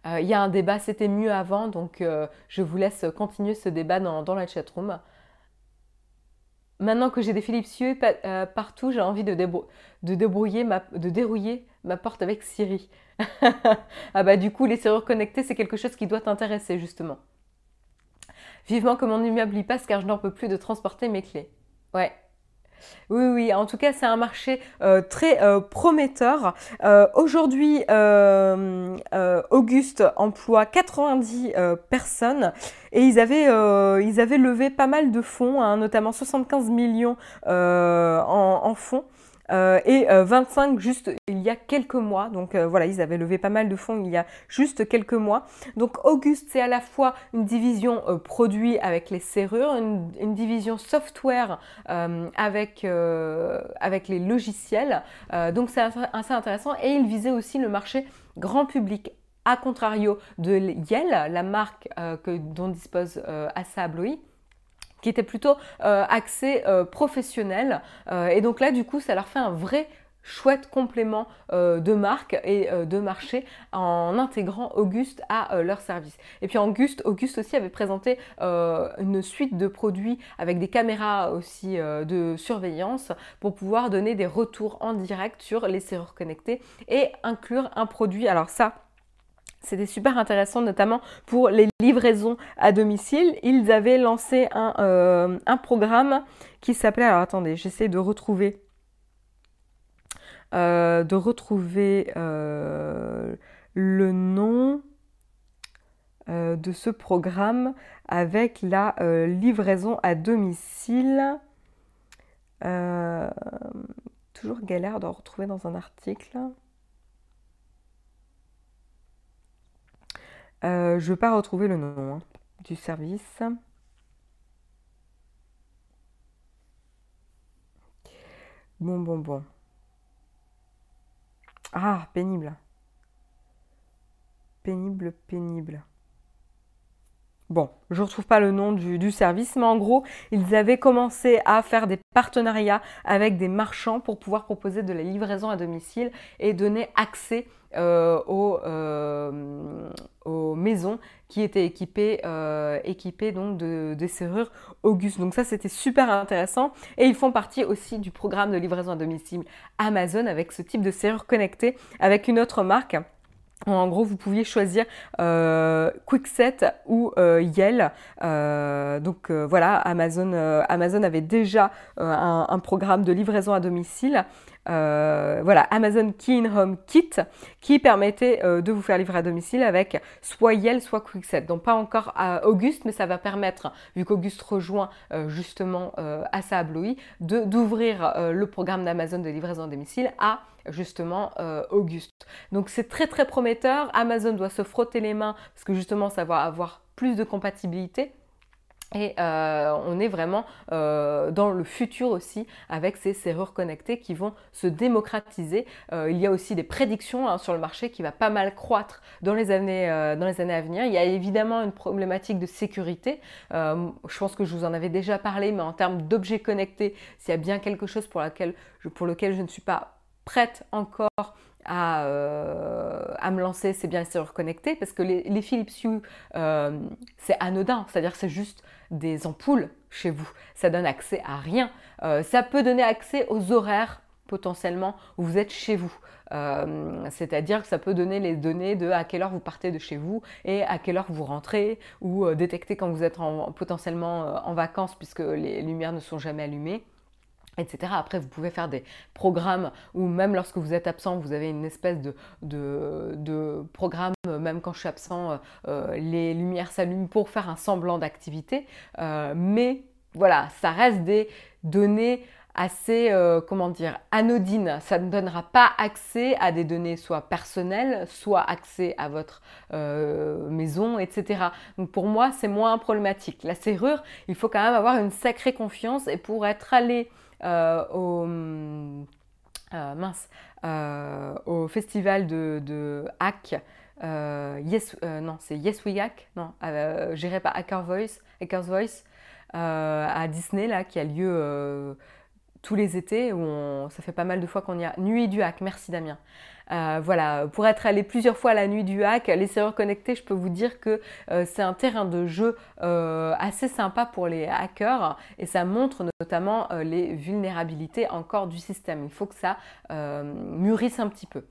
Euh, il y a un débat, c'était mieux avant, donc je vous laisse continuer ce débat dans, dans la chatroom. Maintenant que j'ai des Philips Hue partout, j'ai envie de, de, débrouiller ma, de dérouiller ma porte avec Siri. ah bah du coup, les serrures connectées, c'est quelque chose qui doit t'intéresser justement. Vivement que mon immeuble y passe car je n'en peux plus de transporter mes clés. Ouais. Oui, oui, en tout cas, c'est un marché euh, très euh, prometteur. Euh, aujourd'hui, Auguste emploie 90 personnes et ils avaient, ils avaient levé pas mal de fonds, hein, notamment 75 millions en, en fonds. Euh, et 25 euh, juste il y a quelques mois. Donc euh, voilà, ils avaient levé pas mal de fonds il y a juste quelques mois. Donc Auguste, c'est à la fois une division produit avec les serrures, une, division software avec, avec les logiciels. donc c'est assez intéressant. Et il visait aussi le marché grand public à contrario de Yel, la marque que, dont dispose Asa Abloy, qui était plutôt axée professionnel. et donc là, du coup, ça leur fait un vrai chouette complément euh, de marque et euh, de marché en intégrant Auguste à euh, leur service. Et puis Auguste, Auguste aussi avait présenté une suite de produits avec des caméras aussi de surveillance pour pouvoir donner des retours en direct sur les serrures connectées et inclure un produit. Alors ça, c'était super intéressant, notamment pour les livraisons à domicile. Ils avaient lancé un, un programme qui s'appelait, alors attendez, j'essaie de retrouver euh, de retrouver euh, le nom euh, de ce programme avec la livraison à domicile. toujours galère de retrouver dans un article. Je ne vais pas retrouver le nom hein, du service. Bon, bon, bon. Ah, pénible. Pénible, pénible. Bon, je ne retrouve pas le nom du, service, mais en gros, ils avaient commencé à faire des partenariats avec des marchands pour pouvoir proposer de la livraison à domicile et donner accès euh, euh, aux, maisons qui étaient équipées, euh, donc de, de, serrures Auguste. Donc ça, c'était super intéressant. Et ils font partie aussi du programme de livraison à domicile Amazon avec ce type de serrure connectée avec une autre marque. En gros, vous pouviez choisir euh, Quickset ou euh, Yell. Euh, donc voilà, Amazon, Amazon avait déjà un, un, programme de livraison à domicile. Voilà, Amazon Key in Home Kit qui permettait de vous faire livrer à domicile avec soit Yell, soit Quickset. Donc pas encore à Auguste, mais ça va permettre, vu qu'Auguste rejoint justement Asa Abloy, d'ouvrir le programme d'Amazon de livraison à domicile à justement euh, Auguste. Donc c'est très très prometteur. Amazon doit se frotter les mains parce que justement ça va avoir plus de compatibilité. Et euh, on est vraiment euh, dans le futur aussi avec ces serrures connectées qui vont se démocratiser. il y a aussi des prédictions hein, sur le marché qui va pas mal croître dans les années, dans les années à venir. Il y a évidemment une problématique de sécurité. je pense que je vous en avais déjà parlé, mais en termes d'objets connectés, s'il y a bien quelque chose pour, pour lequel je ne suis pas prête encore à, euh, à, me lancer, c'est bien les serrures connectées parce que les, Philips Hue, euh, c'est anodin, c'est-à-dire c'est juste des ampoules chez vous. Ça donne accès à rien. Euh, ça peut donner accès aux horaires potentiellement où vous êtes chez vous. C'est-à-dire que ça peut donner les données de à quelle heure vous partez de chez vous et à quelle heure vous rentrez ou détecter quand vous êtes potentiellement en vacances puisque les lumières ne sont jamais allumées etc. Après, vous pouvez faire des programmes où même lorsque vous êtes absent, vous avez une espèce de, programme, même quand je suis absent, euh, euh, les lumières s'allument pour faire un semblant d'activité. Euh, mais voilà, ça reste des données assez, comment dire, anodines. Ça ne donnera pas accès à des données soit personnelles, soit accès à votre maison, etc. Donc pour moi, c'est moins problématique. La serrure, il faut quand même avoir une sacrée confiance et pour être allé euh, au, euh, mince, euh, au festival de, Hack. yes, non, c'est Yes We Hack, non, géré par Voice, Hackers Voice, à Disney, là, qui a lieu tous les étés, où ça fait pas mal de fois qu'on y a. Nuit du hack, merci Damien. Euh, voilà, pour être allé plusieurs fois la nuit du hack, les serveurs connectés, je peux vous dire que euh, c'est un terrain de jeu euh, assez sympa pour les hackers et ça montre notamment les vulnérabilités encore du système. Il faut que ça mûrisse un petit peu.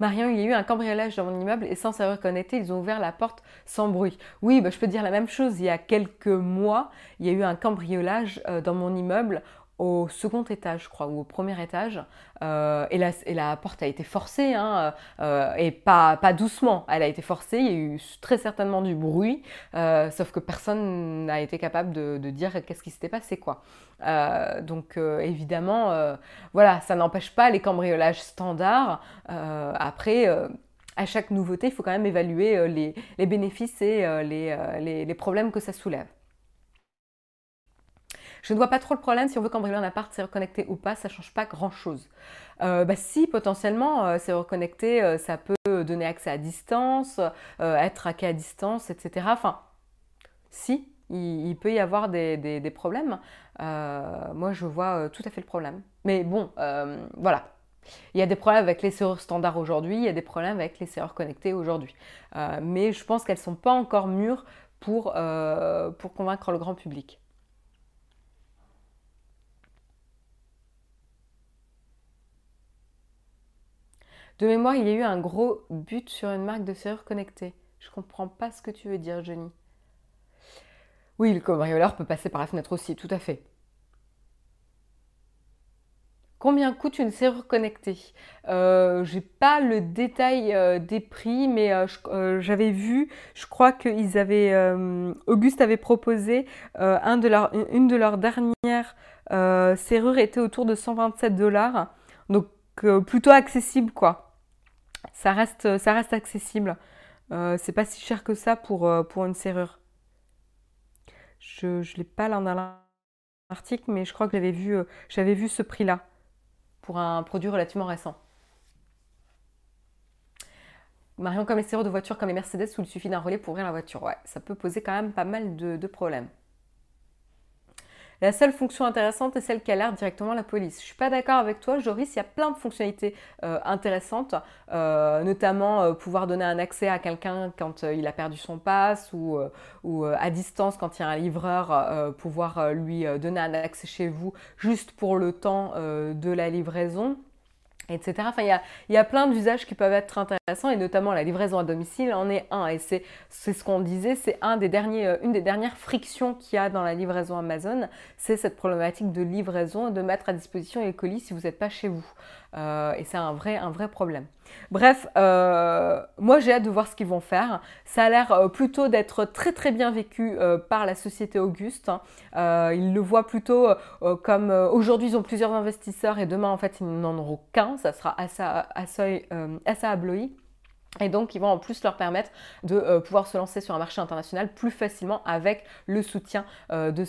Marion, il y a eu un cambriolage dans mon immeuble et sans serveur connecté, ils ont ouvert la porte sans bruit. Oui, bah, je peux dire la même chose. Il y a quelques mois, il y a eu un cambriolage dans mon immeuble au second étage, je crois, ou au premier étage. Euh, et, la, et, porte a été forcée, hein, euh, et pas, doucement. Elle a été forcée, il y a eu très certainement du bruit, euh, sauf que personne n'a été capable de, dire qu'est-ce qui s'était passé, quoi. donc évidemment, voilà, ça n'empêche pas les cambriolages standards. après à chaque nouveauté, il faut quand même évaluer les, bénéfices et les, les, problèmes que ça soulève. Je ne vois pas trop le problème si on veut cambrioler un appart, c'est reconnecté ou pas, ça change pas grand-chose. bah si, potentiellement, c'est reconnecté, ça peut donner accès à distance, être traqué à distance, etc. Enfin, si, il, peut y avoir des, problèmes. moi, je vois tout à fait le problème. Mais bon, voilà, il y a des problèmes avec les serrures standards aujourd'hui, il y a des problèmes avec les serrures connectées aujourd'hui. Euh, mais je pense qu'elles ne sont pas encore mûres euh, pour convaincre le grand public. De mémoire, il y a eu un gros but sur une marque de serrures connectées. Je comprends pas ce que tu veux dire, Jenny. Oui, le cambrioleur peut passer par la fenêtre aussi, tout à fait. Combien coûte une serrure connectée? Euh, Je n'ai pas le détail euh, des prix, mais euh, j'avais vu, je crois qu'ils avaient, Auguste avait proposé une de leurs dernières serrures était autour de 127 dollars, donc plutôt accessible quoi. Ça reste, ça reste accessible. c'est pas si cher que ça pour, pour une serrure. Je ne l'ai pas là dans l'article, mais je crois que j'avais vu, j'avais vu ce prix-là pour un produit relativement récent. Marion, comme les serrures de voiture, comme les Mercedes, où il suffit d'un relais pour ouvrir la voiture. Ouais, ça peut poser quand même pas mal de, problèmes. La seule fonction intéressante est celle qui alerte directement la police. Je suis pas d'accord avec toi, Joris, il y a plein de fonctionnalités euh, intéressantes, euh, notamment euh, pouvoir donner un accès à quelqu'un quand il a perdu son pass ou, ou à distance quand il y a un livreur, pouvoir lui donner un accès chez vous juste pour le temps de la livraison etc. Enfin, il y a, plein d'usages qui peuvent être intéressants et notamment la livraison à domicile en est un. Et c'est ce qu'on disait, c'est un des derniers, euh, une des dernières frictions qu'il y a dans la livraison Amazon, c'est cette problématique de livraison, de mettre à disposition les colis si vous n'êtes pas chez vous. Euh, et c'est un vrai, un vrai problème. Bref, euh, moi j'ai hâte de voir ce qu'ils vont faire. Ça a l'air euh, plutôt d'être très très bien vécu par la société Auguste. Hein. ils le voient plutôt comme aujourd'hui ils ont plusieurs investisseurs et demain en fait ils n'en auront qu'un. Ça sera Assa, Assa Abloy. Et donc, ils vont en plus leur permettre de euh, pouvoir se lancer sur un marché international plus facilement avec le soutien euh, de,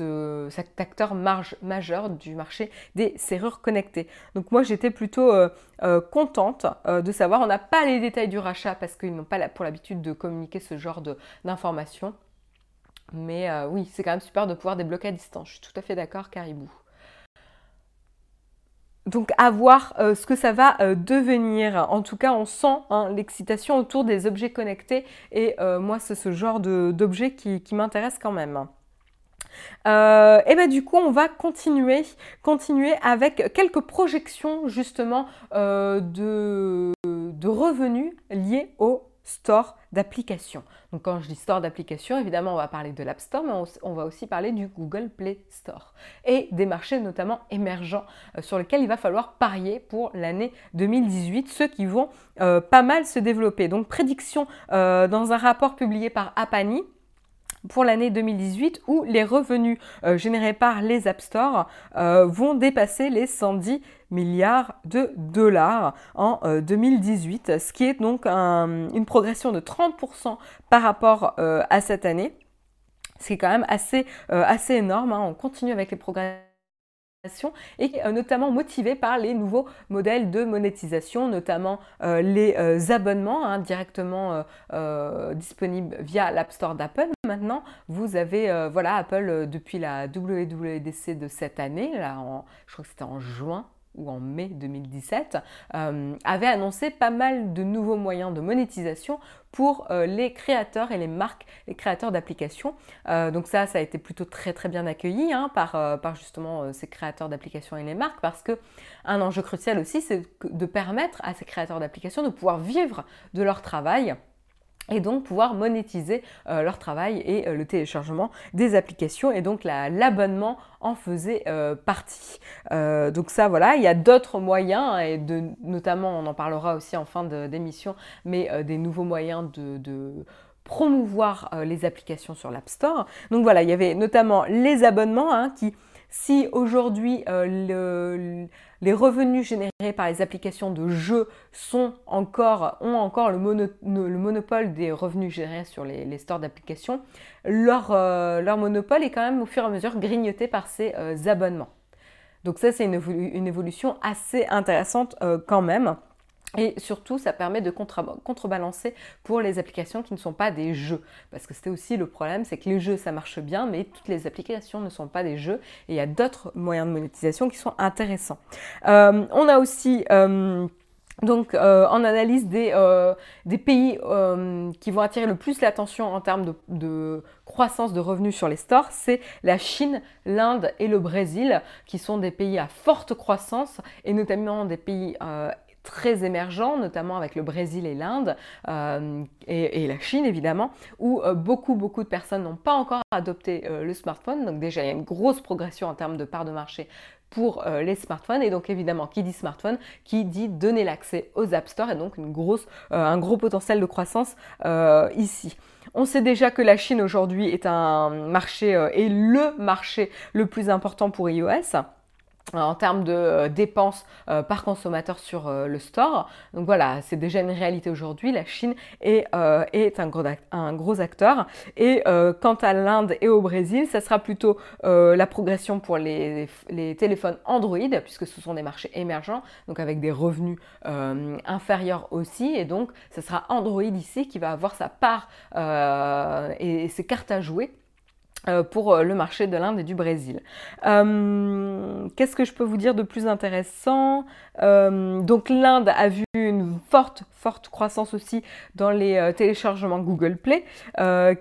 euh, cet acteur marge, majeur du marché des serrures connectées. Donc moi, j'étais plutôt contente de savoir. On n'a pas les détails du rachat parce qu'ils n'ont pas pour l'habitude de communiquer ce genre d'informations. Mais oui, c'est quand même super de pouvoir débloquer à distance. Je suis tout à fait d'accord, Caribou. Donc à voir euh, ce que ça va euh, devenir. En tout cas, on sent hein, l'excitation autour des objets connectés et euh, moi, c'est ce genre d'objet qui, m'intéresse quand même. et bien du coup, on va continuer, continuer avec quelques projections justement de, de revenus liés au store d'applications. Donc quand je dis store d'applications, évidemment on va parler de l'App Store, mais on, va aussi parler du Google Play Store et des marchés notamment émergents euh, sur lesquels il va falloir parier pour l'année 2018, ceux qui vont euh, pas mal se développer. Donc prédiction euh, dans un rapport publié par Apani pour l'année 2018 où les revenus euh, générés par les App Store euh, vont dépasser les 110 milliards de dollars en 2018, euh, ce qui est donc une progression de 30% par rapport à cette année. Ce qui est quand même assez, assez énorme. Hein. On continue avec les progrès et euh, notamment motivé par les nouveaux modèles de monétisation, notamment euh, les euh, abonnements hein, directement disponibles via l'App Store d'Apple. Maintenant, vous avez voilà Apple depuis la WWDC de cette année, là, je crois que c'était en juin ou en mai 2017, euh, avait annoncé pas mal de nouveaux moyens de monétisation pour euh, les créateurs et les marques, les créateurs d'applications. Euh, donc ça, ça a été plutôt très très bien accueilli hein, par, par, justement ces créateurs d'applications et les marques, parce que un enjeu crucial aussi, c'est de permettre à ces créateurs d'applications de pouvoir vivre de leur travail et donc pouvoir monétiser euh, leur travail et euh, le téléchargement des applications et donc l'abonnement en faisait euh, partie. donc ça voilà, il y a d'autres moyens et de, notamment on en parlera aussi en fin d'émission, mais des nouveaux moyens de, promouvoir les applications sur l'App Store. Donc voilà, il y avait notamment les abonnements hein, qui si aujourd'hui euh, les revenus générés par les applications de jeux ont encore le, monopole des revenus générés sur les, stores d'applications, leur, leur, monopole est quand même au fur et à mesure grignoté par ces abonnements. Donc ça, c'est une, évolution assez intéressante quand même. Et surtout, ça permet de contrebalancer pour les applications qui ne sont pas des jeux. Parce que c'était aussi le problème, c'est que les jeux, ça marche bien, mais toutes les applications ne sont pas des jeux. Et il y a d'autres moyens de monétisation qui sont intéressants. Euh, on a aussi... Euh, donc euh, en analyse des, des pays qui vont attirer le plus l'attention en termes de, de, croissance de revenus sur les stores, c'est la Chine, l'Inde et le Brésil, qui sont des pays à forte croissance et notamment des pays très émergents, notamment avec le Brésil et l'Inde, euh, et, la Chine évidemment, où euh, beaucoup, beaucoup de personnes n'ont pas encore adopté euh, le smartphone. Donc déjà, il y a une grosse progression en termes de part de marché pour les smartphones. Et donc évidemment, qui dit smartphone, qui dit donner l'accès aux App Store, et donc un gros potentiel de croissance ici. On sait déjà que la Chine aujourd'hui est un marché, et le marché le plus important pour iOS en termes de euh, dépenses euh, par consommateur sur euh, le store. Donc voilà, c'est déjà une réalité aujourd'hui. La Chine est, est un, gros, acteur. Et quant à l'Inde et au Brésil, ça sera plutôt la progression pour les, les, téléphones Android, puisque ce sont des marchés émergents, donc avec des revenus inférieurs aussi. Et donc, ce sera Android ici qui va avoir sa part et ses cartes à jouer euh, pour euh, le marché de l'Inde et du Brésil. Euh, qu'est-ce que je peux vous dire de plus intéressant? Donc l'Inde a vu une forte, forte croissance aussi dans les téléchargements Google Play,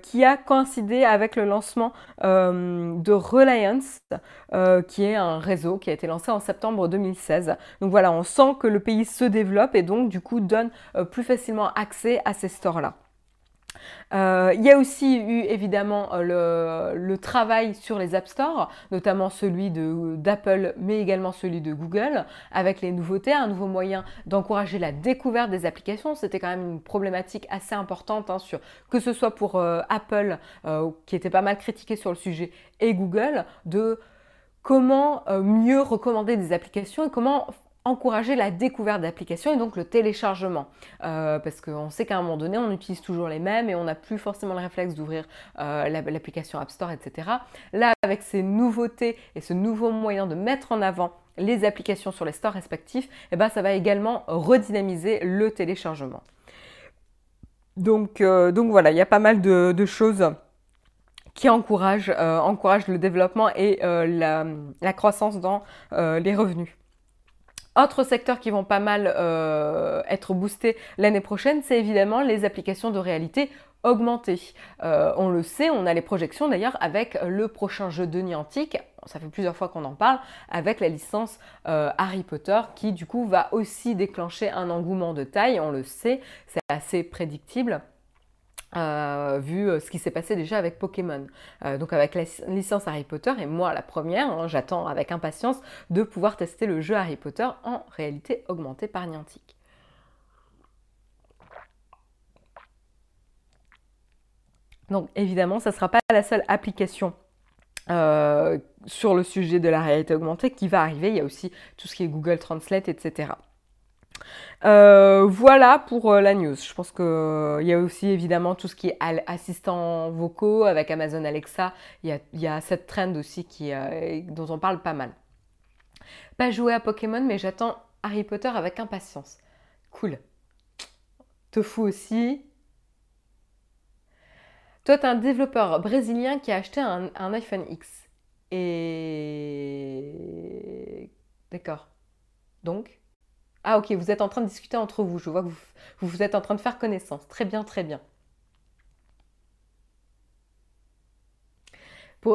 qui a coïncidé avec le lancement de Reliance, qui est un réseau qui a été lancé en septembre 2016. Donc voilà, on sent que le pays se développe et donc du coup donne plus facilement accès à ces stores-là. Euh, il y a aussi eu évidemment euh, le, travail sur les App Store, notamment celui d'Apple, mais également celui de Google, avec les nouveautés, un nouveau moyen d'encourager la découverte des applications. C'était quand même une problématique assez importante, hein, sur, que ce soit pour euh, Apple, qui était pas mal critiqué sur le sujet, et Google, de comment mieux recommander des applications et comment encourager la découverte d'applications et donc le téléchargement. Euh, parce qu'on sait qu'à un moment donné, on utilise toujours les mêmes et on n'a plus forcément le réflexe d'ouvrir euh, l'application App Store, etc. Là, avec ces nouveautés et ce nouveau moyen de mettre en avant les applications sur les stores respectifs, eh ben, ça va également redynamiser le téléchargement. Donc, euh, donc voilà, il y a pas mal de, choses qui encouragent, le développement et la, la, croissance dans les revenus. Autres secteurs qui vont pas mal euh, être boostés l'année prochaine, c'est évidemment les applications de réalité augmentée. Euh, on le sait, on a les projections d'ailleurs avec le prochain jeu de Niantic, ça fait plusieurs fois qu'on en parle, avec la licence euh, Harry Potter qui du coup va aussi déclencher un engouement de taille, on le sait, c'est assez prédictible. Euh, vu euh, ce qui s'est passé déjà avec Pokémon. Euh, donc avec la licence Harry Potter, et moi la première, hein, j'attends avec impatience de pouvoir tester le jeu Harry Potter en réalité augmentée par Niantic. Donc évidemment, ça ne sera pas la seule application sur le sujet de la réalité augmentée qui va arriver. Il y a aussi tout ce qui est Google Translate, etc. Euh, voilà pour euh, la news. Je pense qu'il euh, y a aussi évidemment tout ce qui est assistant vocaux avec Amazon Alexa. Il y a, cette trend aussi dont on parle pas mal. Pas joué à Pokémon, mais j'attends Harry Potter avec impatience. Cool. Tofu aussi. Toi, tu es un développeur brésilien qui a acheté un iPhone X. Et... D'accord. Donc? Ah ok, vous êtes en train de discuter entre vous. Je vois que vous, vous êtes en train de faire connaissance. Très bien, très bien.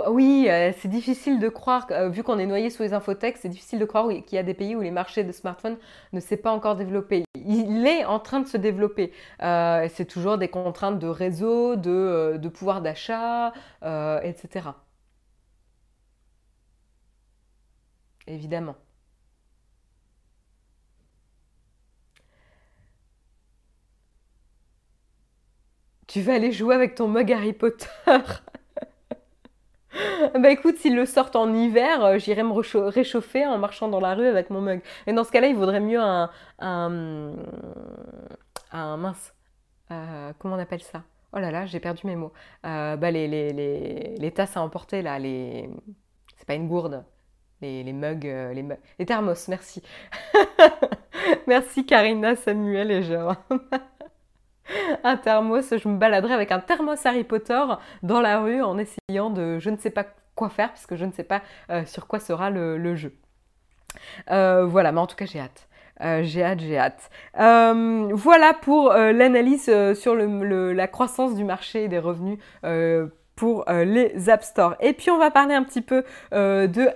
oui, euh, c'est difficile de croire, euh, vu qu'on est noyé sous les infotech, c'est difficile de croire qu'il y a des pays où les marchés de smartphones ne s'est pas encore développé. Il est en train de se développer. Euh, c'est toujours des contraintes de réseau, de, de pouvoir d'achat, etc. Évidemment. Tu vas aller jouer avec ton mug Harry Potter. Bah écoute, s'ils le sortent en hiver, euh, j'irai me réchauffer en marchant dans la rue avec mon mug. Mais dans ce cas-là, il vaudrait mieux un, un, mince. Euh, comment on appelle ça? Oh là là, j'ai perdu mes mots. Euh, bah les, les, tasses à emporter là, les. C'est pas une gourde. Les, les mugs, les, les thermos, merci. merci Karina, Samuel et Jérôme. un thermos, je me baladerai avec un thermos Harry Potter dans la rue en essayant de je ne sais pas quoi faire puisque je ne sais pas euh, sur quoi sera le, jeu. Euh, voilà, mais en tout cas j'ai hâte. Euh, j'ai hâte, j'ai hâte. voilà pour l'analyse sur la croissance du marché et des revenus pour les App Store. Et puis on va parler un petit peu de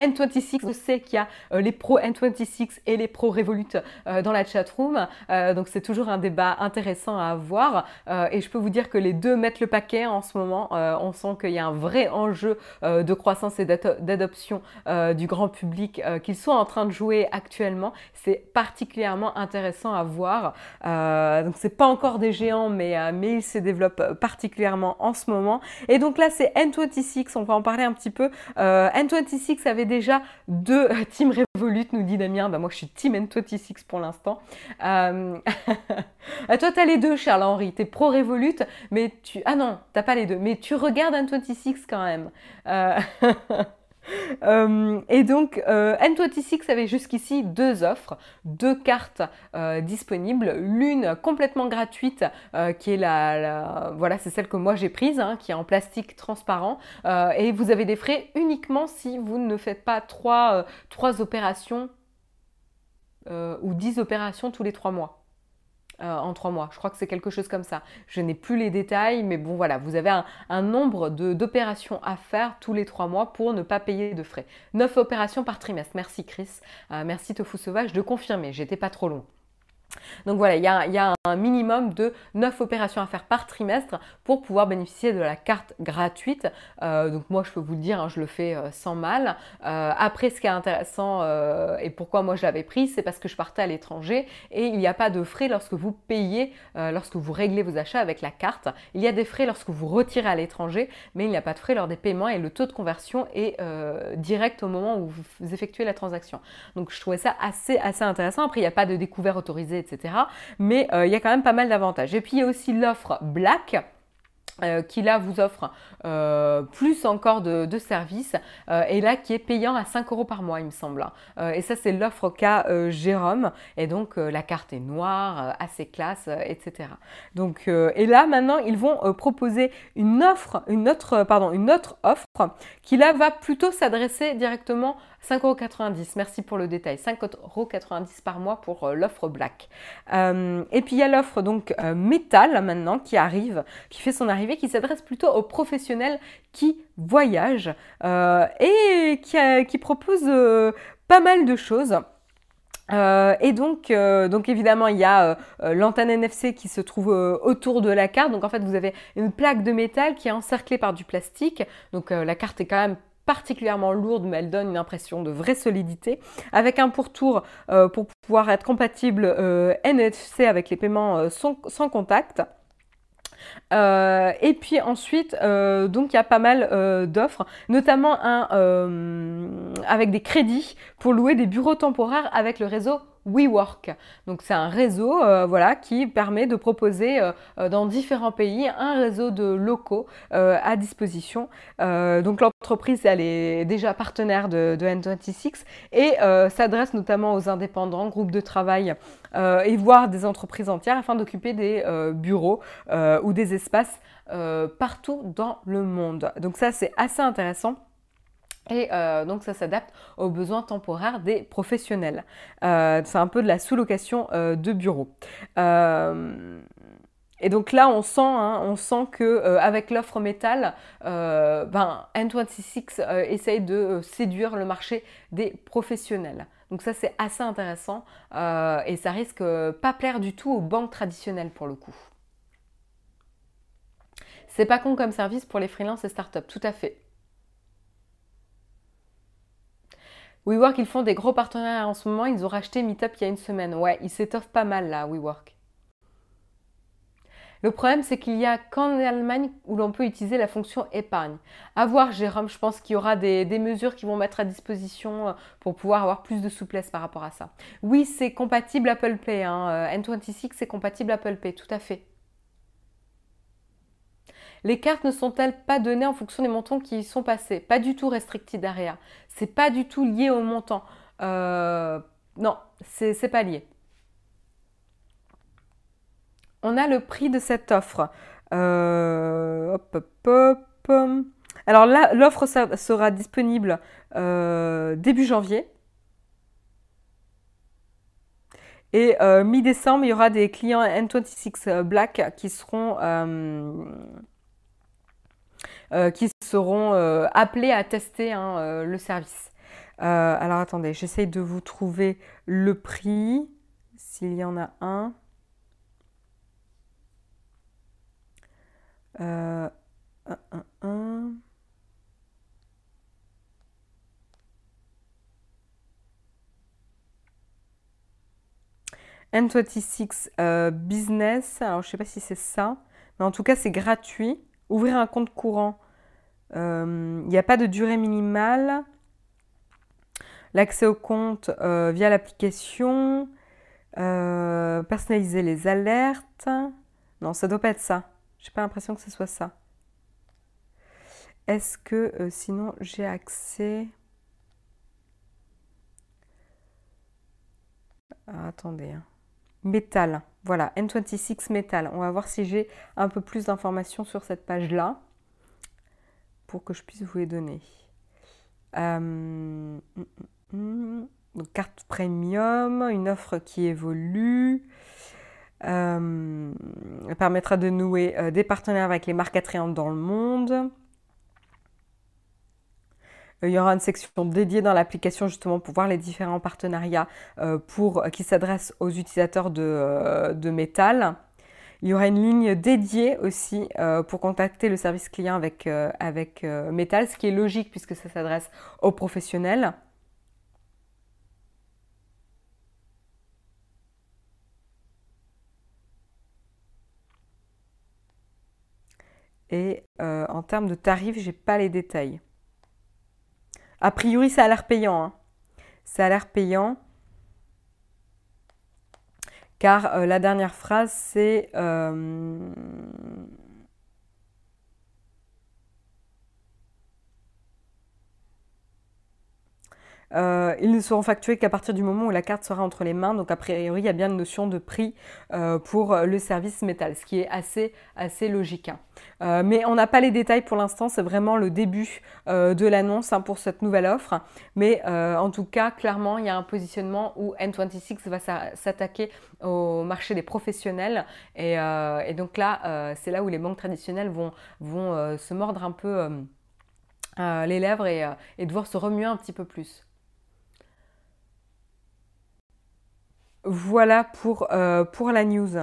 N26, je sais qu'il y a euh, les pros N26 et les pros Revolut euh, dans la chatroom, euh, donc c'est toujours un débat intéressant à avoir et je peux vous dire que les deux mettent le paquet en ce moment. on sent qu'il y a un vrai enjeu de croissance et d'adoption du grand public qu'ils sont en train de jouer actuellement. C'est particulièrement intéressant à voir. donc c'est pas encore des géants, mais, mais ils se développent particulièrement en ce moment. Et donc là c'est N26, on va en parler un petit peu. N26 avait déjà deux Team Revolut, nous dit Damien. Bah, moi, je suis Team N26 pour l'instant. Euh... toi, tu as les deux, Charles-Henri. Tu es pro Revolut, mais tu. Ah non, t'as pas les deux. Mais tu regardes N26 quand même. Euh... Euh, et donc, euh, N26 avait jusqu'ici deux offres, deux cartes euh, disponibles. L'une complètement gratuite, qui est la, voilà, c'est celle que moi j'ai prise, hein, qui est en plastique transparent. et vous avez des frais uniquement si vous ne faites pas trois, trois opérations ou dix opérations tous les trois mois. Euh, en trois mois. Je crois que c'est quelque chose comme ça. Je n'ai plus les détails, mais bon voilà, vous avez un, nombre d'opérations à faire tous les trois mois pour ne pas payer de frais. Neuf opérations par trimestre. Merci Chris. Euh, merci Tofu Sauvage de confirmer. J'étais pas trop long. Donc voilà, il y, a, un minimum de 9 opérations à faire par trimestre pour pouvoir bénéficier de la carte gratuite. Euh, donc moi je peux vous le dire, hein, je le fais euh, sans mal. Euh, après ce qui est intéressant et pourquoi moi je l'avais pris, c'est parce que je partais à l'étranger et il n'y a pas de frais lorsque vous payez, lorsque vous réglez vos achats avec la carte. Il y a des frais lorsque vous retirez à l'étranger, mais il n'y a pas de frais lors des paiements et le taux de conversion est direct au moment où vous effectuez la transaction. Donc je trouvais ça assez, assez intéressant. Après il n'y a pas de découvert autorisé etc. Mais euh, il y a quand même pas mal d'avantages. Et puis il y a aussi l'offre Black. Euh, qui là vous offre euh, plus encore de, services et là qui est payant à 5 euros par mois il me semble. et ça c'est l'offre qu'a Jérôme et donc la carte est noire, assez classe, etc. Donc et là maintenant ils vont proposer une offre, une autre pardon, une autre offre qui là va plutôt s'adresser directement 5,90€. Merci pour le détail. 5,90€ par mois pour euh, l'offre Black. Euh, et puis il y a l'offre donc euh, Métal maintenant qui arrive, qui fait son arrivée, qui s'adresse plutôt aux professionnels qui voyagent et qui, propose pas mal de choses. Et donc, donc évidemment, il y a l'antenne NFC qui se trouve autour de la carte. Donc en fait, vous avez une plaque de métal qui est encerclée par du plastique. Donc la carte est quand même particulièrement lourde, mais elle donne une impression de vraie solidité, avec un pourtour euh, pour pouvoir être compatible euh, NFC avec les paiements euh, sans, contact. Et puis ensuite, donc il y a pas mal d'offres, notamment un avec des crédits pour louer des bureaux temporaires avec le réseau WeWork. Donc c'est un réseau euh, voilà, qui permet de proposer euh, euh, dans différents pays un réseau de locaux à disposition. donc l'entreprise elle est déjà partenaire de, N26 et s'adresse notamment aux indépendants, groupes de travail et voire des entreprises entières afin d'occuper des bureaux ou des espaces partout dans le monde. Donc ça c'est assez intéressant. Et euh, donc ça s'adapte aux besoins temporaires des professionnels. Euh, c'est un peu de la sous-location euh, de bureaux. et donc là, on sent, hein, on sent que avec l'offre métal, ben, N26 essaye de séduire le marché des professionnels. Donc ça, c'est assez intéressant et ça risque pas plaire du tout aux banques traditionnelles pour le coup. C'est pas con comme service pour les freelances et startups, tout à fait. WeWork, ils font des gros partenariats en ce moment. Ils ont racheté Meetup il y a une semaine. Ouais, ils s'étoffent pas mal là, WeWork. Le problème, c'est qu'il y a qu'en Allemagne où l'on peut utiliser la fonction épargne. À voir, Jérôme, je pense qu'il y aura des, mesures qui vont mettre à disposition euh, pour pouvoir avoir plus de souplesse par rapport à ça. Oui, c'est compatible Apple Pay. Hein. Euh, N26, c'est compatible Apple Pay, tout à fait. Les cartes ne sont-elles pas données en fonction des montants qui y sont passés? Pas du tout restricted area. C'est pas du tout lié au montant. Euh, non, c'est pas lié. On a le prix de cette offre. Euh, hop, hop, hop. Alors là, l'offre sera disponible euh, début janvier. Et mi-décembre, il y aura des clients N26 Black qui seront euh, qui seront euh, appelés à tester hein, euh, le service. alors attendez, j'essaye de vous trouver le prix, s'il y en a un. un, N26 Business, alors je ne sais pas si c'est ça, mais en tout cas c'est gratuit. Ouvrir un compte courant, euh, il n'y a pas de durée minimale. L'accès au compte euh, via l'application. Euh, personnaliser les alertes. Non, ça doit pas être ça. J'ai pas l'impression que ce soit ça. Est-ce que sinon j'ai accès? Ah, Attendez. Hein. Métal. Voilà, N26 Metal. On va voir si j'ai un peu plus d'informations sur cette page-là pour que je puisse vous les donner. Euh, hum, hum, hum. carte premium, une offre qui évolue. Euh, permettra de nouer euh, des partenaires avec les marques attrayantes dans le monde. Euh, il y aura une section dédiée dans l'application justement pour voir les différents partenariats euh, pour, qui s'adressent aux utilisateurs de, euh, de, métal. Il y aura une ligne dédiée aussi pour contacter le service client avec, avec métal, ce qui est logique puisque ça s'adresse aux professionnels. Et en termes de tarifs, je n'ai pas les détails. A priori, ça a l'air payant. Hein. Ça a l'air payant. Car euh, la dernière phrase, c'est... Euh, Euh, ils ne seront facturés qu'à partir du moment où la carte sera entre les mains. Donc a priori, il y a bien une notion de prix euh, pour le service métal, ce qui est assez, assez logique. Hein. Euh, mais on n'a pas les détails pour l'instant, c'est vraiment le début de l'annonce hein, pour cette nouvelle offre. Mais en tout cas, clairement, il y a un positionnement où N26 va s'attaquer au marché des professionnels. Et, donc là, c'est là où les banques traditionnelles vont, vont se mordre un peu les lèvres et devoir se remuer un petit peu plus. Voilà pour, euh, pour la news.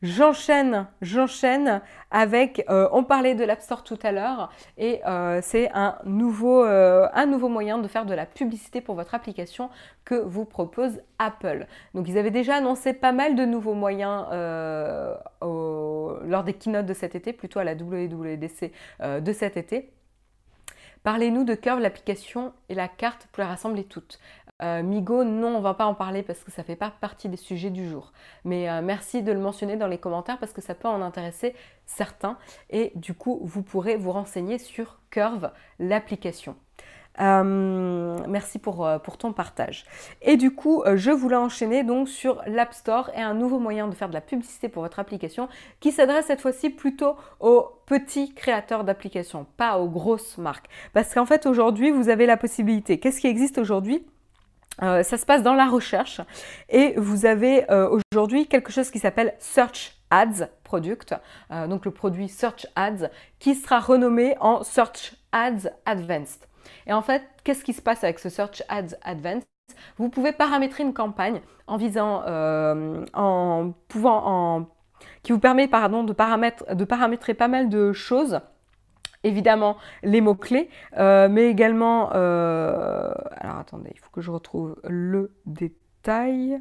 J'enchaîne, j'enchaîne avec, euh, on parlait de l'App Store tout à l'heure, et euh, c'est un, nouveau, un nouveau moyen de faire de la publicité pour votre application que vous propose Apple. Donc ils avaient déjà annoncé pas mal de nouveaux moyens lors des keynotes de cet été, plutôt à la WWDC de cet été. Parlez-nous de Curve, l'application et la carte pour les rassembler toutes. Euh, Migo, non, on va pas en parler parce que ça fait pas partie des sujets du jour. Mais euh, merci de le mentionner dans les commentaires parce que ça peut en intéresser certains. Et du coup, vous pourrez vous renseigner sur Curve, l'application. Euh, merci pour, pour, ton partage. Et du coup, je voulais enchaîner donc sur l'App Store et un nouveau moyen de faire de la publicité pour votre application qui s'adresse cette fois-ci plutôt aux petits créateurs d'applications, pas aux grosses marques. Parce qu'en fait, aujourd'hui, vous avez la possibilité. Qu'est-ce qui existe aujourd'hui? Euh, ça se passe dans la recherche. Et vous avez euh, aujourd'hui quelque chose qui s'appelle Search Ads Product, euh, donc le produit Search Ads qui sera renommé en Search Ads Advanced. Et en fait, qu'est-ce qui se passe avec ce Search Ads Advanced? Vous pouvez paramétrer une campagne en visant, en pouvant, en, qui vous permet pardon, de, de paramétrer pas mal de choses évidemment les mots-clés, euh, mais également... Euh, alors attendez, il faut que je retrouve le détail.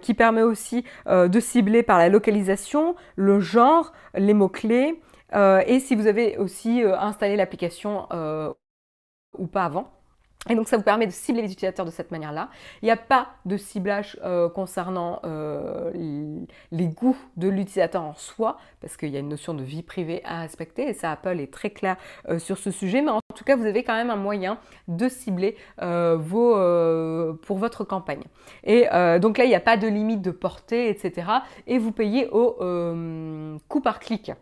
qui permet aussi de cibler par la localisation, le genre, les mots-clés, et si vous avez aussi installé l'application ou pas avant. Et donc ça vous permet de cibler les utilisateurs de cette manière-là. Il n'y a pas de ciblage euh, concernant euh, les goûts de l'utilisateur en soi, parce qu'il y a une notion de vie privée à respecter, et ça Apple est très clair euh, sur ce sujet, mais en tout cas vous avez quand même un moyen de cibler vos, pour votre campagne. Et donc là il n'y a pas de limite de portée, etc. Et vous payez au coût par clic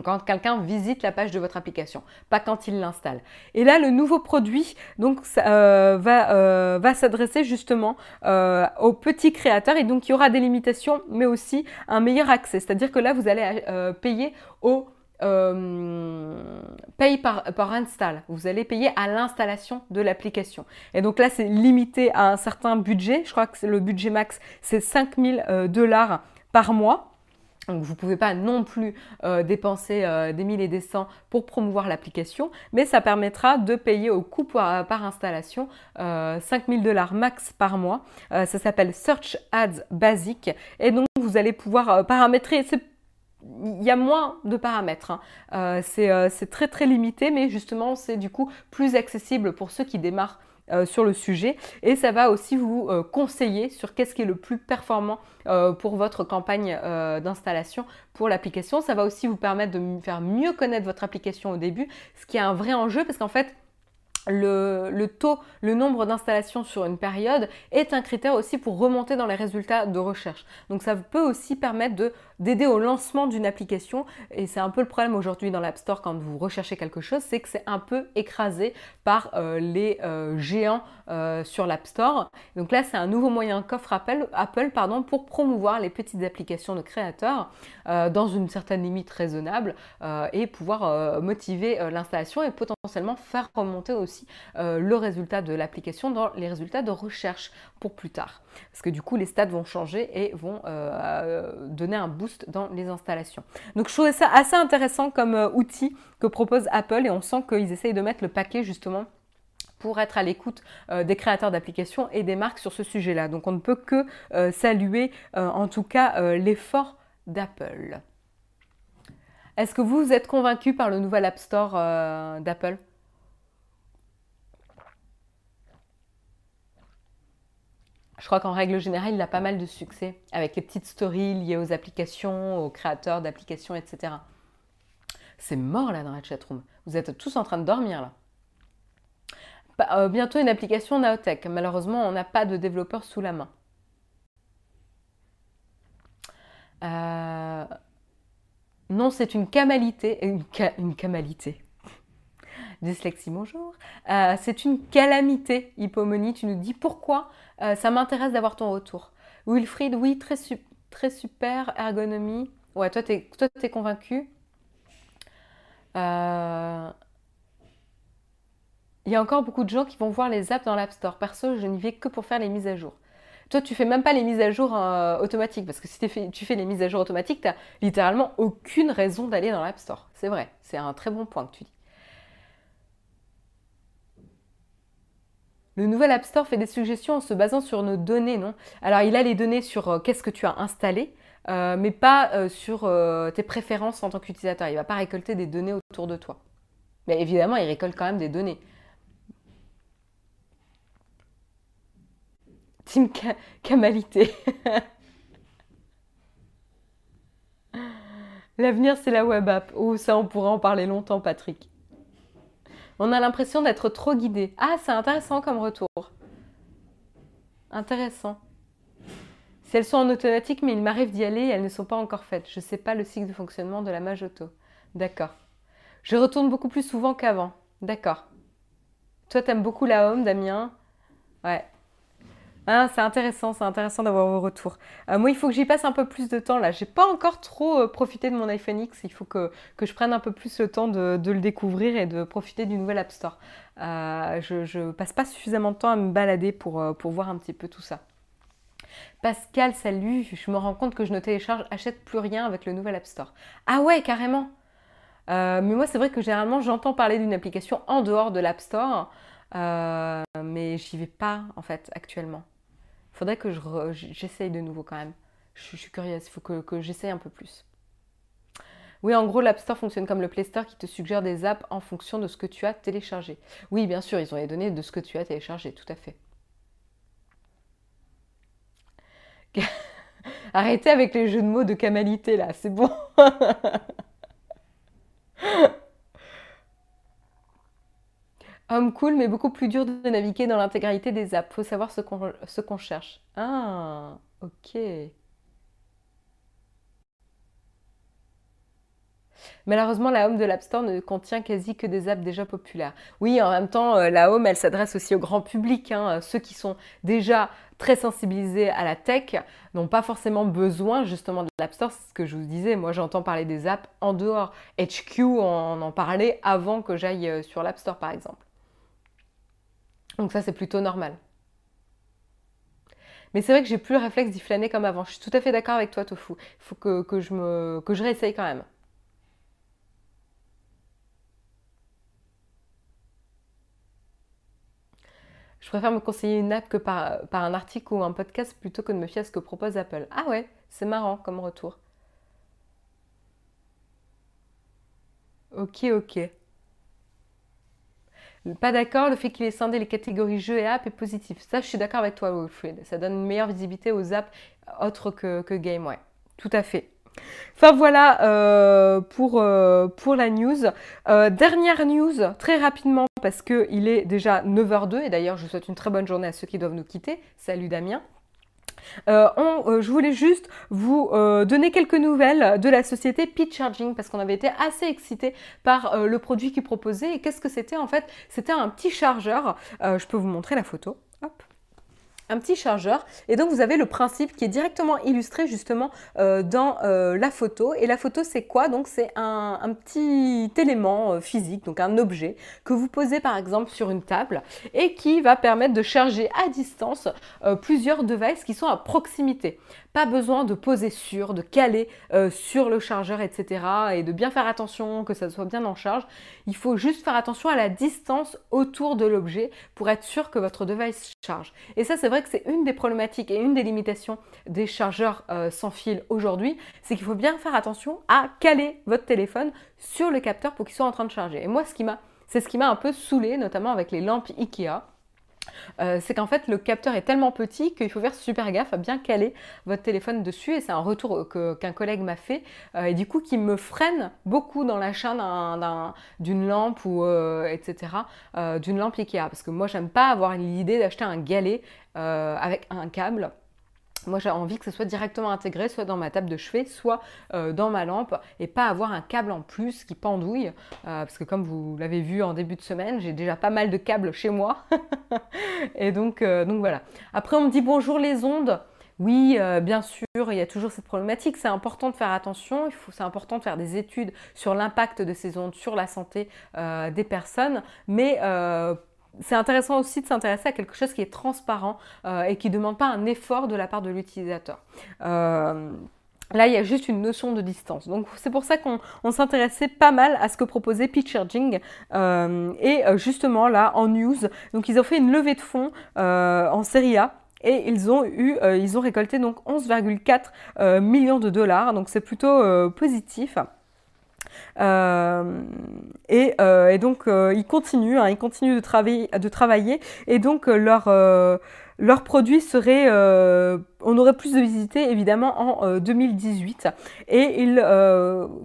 quand quelqu'un visite la page de votre application, pas quand il l'installe. Et là, le nouveau produit donc, euh, va, euh, va s'adresser justement euh, aux petits créateurs et donc il y aura des limitations, mais aussi un meilleur accès. C'est-à-dire que là, vous allez payer au paye par, par install. Vous allez payer à l'installation de l'application. Et donc là, c'est limité à un certain budget. Je crois que le budget max, c'est 5000 dollars par mois. Donc vous ne pouvez pas non plus euh, dépenser euh, des mille et des cents pour promouvoir l'application, mais ça permettra de payer au coût par, installation euh, 5000 dollars max par mois. Euh, ça s'appelle Search Ads Basic et donc vous allez pouvoir paramétrer. Il y a moins de paramètres, hein. c'est très très limité, mais justement c'est du coup plus accessible pour ceux qui démarrent euh, sur le sujet et ça va aussi vous euh, conseiller sur qu'est-ce qui est le plus performant euh, pour votre campagne d'installation pour l'application. Ça va aussi vous permettre de faire mieux connaître votre application au début, ce qui est un vrai enjeu parce qu'en fait, le, taux, le nombre d'installations sur une période est un critère aussi pour remonter dans les résultats de recherche. Donc ça peut aussi permettre d'aider au lancement d'une application et c'est un peu le problème aujourd'hui dans l'App Store quand vous recherchez quelque chose, c'est que c'est un peu écrasé par euh, les euh, géants euh, sur l'App Store. Donc là c'est un nouveau moyen qu'offre Apple, Apple pardon, pour promouvoir les petites applications de créateurs dans une certaine limite raisonnable et pouvoir motiver l'installation et potentiellement faire remonter aussi le résultat de l'application dans les résultats de recherche pour plus tard. Parce que du coup, les stats vont changer et vont donner un boost dans les installations. Donc je trouvais ça assez intéressant comme euh, outil que propose Apple et on sent qu'ils essayent de mettre le paquet justement pour être à l'écoute des créateurs d'applications et des marques sur ce sujet-là. Donc on ne peut que saluer en tout cas l'effort d'Apple. Est-ce que vous êtes convaincu par le nouvel App Store d'Apple? Je crois qu'en règle générale, il a pas mal de succès avec les petites stories liées aux applications, aux créateurs d'applications, etc. C'est mort là dans la chatroom. Vous êtes tous en train de dormir là. Bah, euh, bientôt une application Naotech. Malheureusement, on n'a pas de développeur sous la main. Euh, non, c'est une camalité. Une, une camalité. Dyslexie, bonjour. Euh, c'est une calamité, Hypomonie. Tu nous dis pourquoi euh, ça m'intéresse d'avoir ton retour. Wilfried, oui, très, super. Ergonomie. Ouais, toi, tu es, convaincu. Euh, il y a encore beaucoup de gens qui vont voir les apps dans l'App Store. Perso, je n'y vais que pour faire les mises à jour. Toi, tu fais même pas les mises à jour automatiques parce que si tu fais les mises à jour automatiques, tu n'as littéralement aucune raison d'aller dans l'App Store. C'est vrai, c'est un très bon point que tu dis. Le nouvel App Store fait des suggestions en se basant sur nos données, non? Alors, il a les données sur euh, qu'est-ce que tu as installé, euh, mais pas euh, sur tes préférences en tant qu'utilisateur. Il ne va pas récolter des données autour de toi. Mais évidemment, il récolte quand même des données. Team Camalité. L'avenir, c'est la web app. Oh, ça, on pourrait en parler longtemps, Patrick. On a l'impression d'être trop guidé. Ah, c'est intéressant comme retour. Intéressant. Si elles sont en automatique, mais il m'arrive d'y aller elles ne sont pas encore faites. Je ne sais pas le cycle de fonctionnement de la mage auto. D'accord. Je retourne beaucoup plus souvent qu'avant. D'accord. Toi, t'aimes beaucoup la home, Damien? Ouais. Ah, c'est intéressant, c'est intéressant d'avoir vos retours. Euh, moi, il faut que j'y passe un peu plus de temps là. J'ai pas encore trop euh, profité de mon iPhone X. Il faut que, je prenne un peu plus le temps de, le découvrir et de profiter du nouvel App Store. Euh, je, ne passe pas suffisamment de temps à me balader pour, pour voir un petit peu tout ça. Pascal, salut. Je me rends compte que je ne télécharge, achète plus rien avec le nouvel App Store. Ah ouais, carrément. mais moi, c'est vrai que généralement, j'entends parler d'une application en dehors de l'App Store, mais j'y vais pas en fait actuellement. Faudrait que j'essaye de nouveau quand même. Je, suis curieuse, il faut que, que j'essaye un peu plus. Oui, en gros, l'App Store fonctionne comme le Play Store qui te suggère des apps en fonction de ce que tu as téléchargé. Oui, bien sûr, ils ont les données de ce que tu as téléchargé, tout à fait. Arrêtez avec les jeux de mots de camalité là, c'est bon. Homme cool, mais beaucoup plus dur de naviguer dans l'intégralité des apps. Faut savoir ce qu'on cherche. Ah, ok. Malheureusement, la home de l'App Store ne contient quasi que des apps déjà populaires. Oui, en même temps, euh, la home, elle s'adresse aussi au grand public. Hein. Ceux qui sont déjà très sensibilisés à la tech n'ont pas forcément besoin justement de l'App Store. C'est ce que je vous disais. Moi, j'entends parler des apps en dehors. HQ, on en parlait avant que j'aille euh, sur l'App Store, par exemple. Donc ça, c'est plutôt normal. Mais c'est vrai que j'ai plus le réflexe d'y flâner comme avant. Je suis tout à fait d'accord avec toi, Tofu. Il faut que, je me, que je réessaye quand même. Je préfère me conseiller une app que par, un article ou un podcast plutôt que de me fier à ce que propose Apple. Ah ouais, c'est marrant comme retour. Ok, ok. Pas d'accord, le fait qu'il ait scindé les catégories jeux et apps est positif. Ça, je suis d'accord avec toi, Wilfried. Ça donne une meilleure visibilité aux apps autres que, que game, ouais. Tout à fait. Enfin voilà euh, pour, euh, pour la news. Euh, dernière news, très rapidement, parce qu'il est déjà 9h02, et d'ailleurs je souhaite une très bonne journée à ceux qui doivent nous quitter. Salut Damien. Je voulais juste vous donner quelques nouvelles de la société Pitch Charging parce qu'on avait été assez excités par le produit qu'ils proposaient. Et qu'est-ce que c'était en fait? C'était un petit chargeur. je peux vous montrer la photo. Un petit chargeur. Et donc vous avez le principe qui est directement illustré justement euh, dans euh, la photo. Et la photo c'est quoi? Donc c'est un, petit élément euh, physique, donc un objet que vous posez par exemple sur une table et qui va permettre de charger à distance plusieurs devices qui sont à proximité. Pas besoin de poser sur, de caler sur le chargeur, etc. Et de bien faire attention que ça soit bien en charge. Il faut juste faire attention à la distance autour de l'objet pour être sûr que votre device charge. Et ça c'est vrai que c'est une des problématiques et une des limitations des chargeurs euh, sans fil aujourd'hui, c'est qu'il faut bien faire attention à caler votre téléphone sur le capteur pour qu'il soit en train de charger. Et moi, c'est ce qui m'a un peu saoulé, notamment avec les lampes Ikea. Euh, c'est qu'en fait le capteur est tellement petit qu'il faut faire super gaffe à bien caler votre téléphone dessus. Et c'est un retour qu'un collègue m'a fait. Euh, et du coup qui me freine beaucoup dans l'achat d'une lampe ou euh, etc d'une lampe Ikea. Parce que moi j'aime pas avoir l'idée d'acheter un galet avec un câble moi, j'ai envie que ce soit directement intégré, soit dans ma table de chevet, soit euh, dans ma lampe, et pas avoir un câble en plus qui pendouille. Euh, parce que comme vous l'avez vu en début de semaine, j'ai déjà pas mal de câbles chez moi. et donc, euh, donc voilà. Après, on me dit bonjour les ondes. Oui, bien sûr, il y a toujours cette problématique. C'est important de faire attention. c'est important de faire des études sur l'impact de ces ondes sur la santé des personnes. Mais c'est intéressant aussi de s'intéresser à quelque chose qui est transparent euh, et qui ne demande pas un effort de la part de l'utilisateur. Euh, là, il y a juste une notion de distance. Donc, c'est pour ça qu'on s'intéressait pas mal à ce que proposait Pitch Euh, et justement, là, en news, donc ils ont fait une levée de fonds en série A et ils ont eu, ils ont récolté donc 11,4 millions de dollars. Donc, c'est plutôt positif. Euh, euh, et, donc euh, ils continuent, hein, ils continuent de travailler, de travailler et donc leur leurs produits seraient, on aurait plus de visités évidemment en 2018 et ils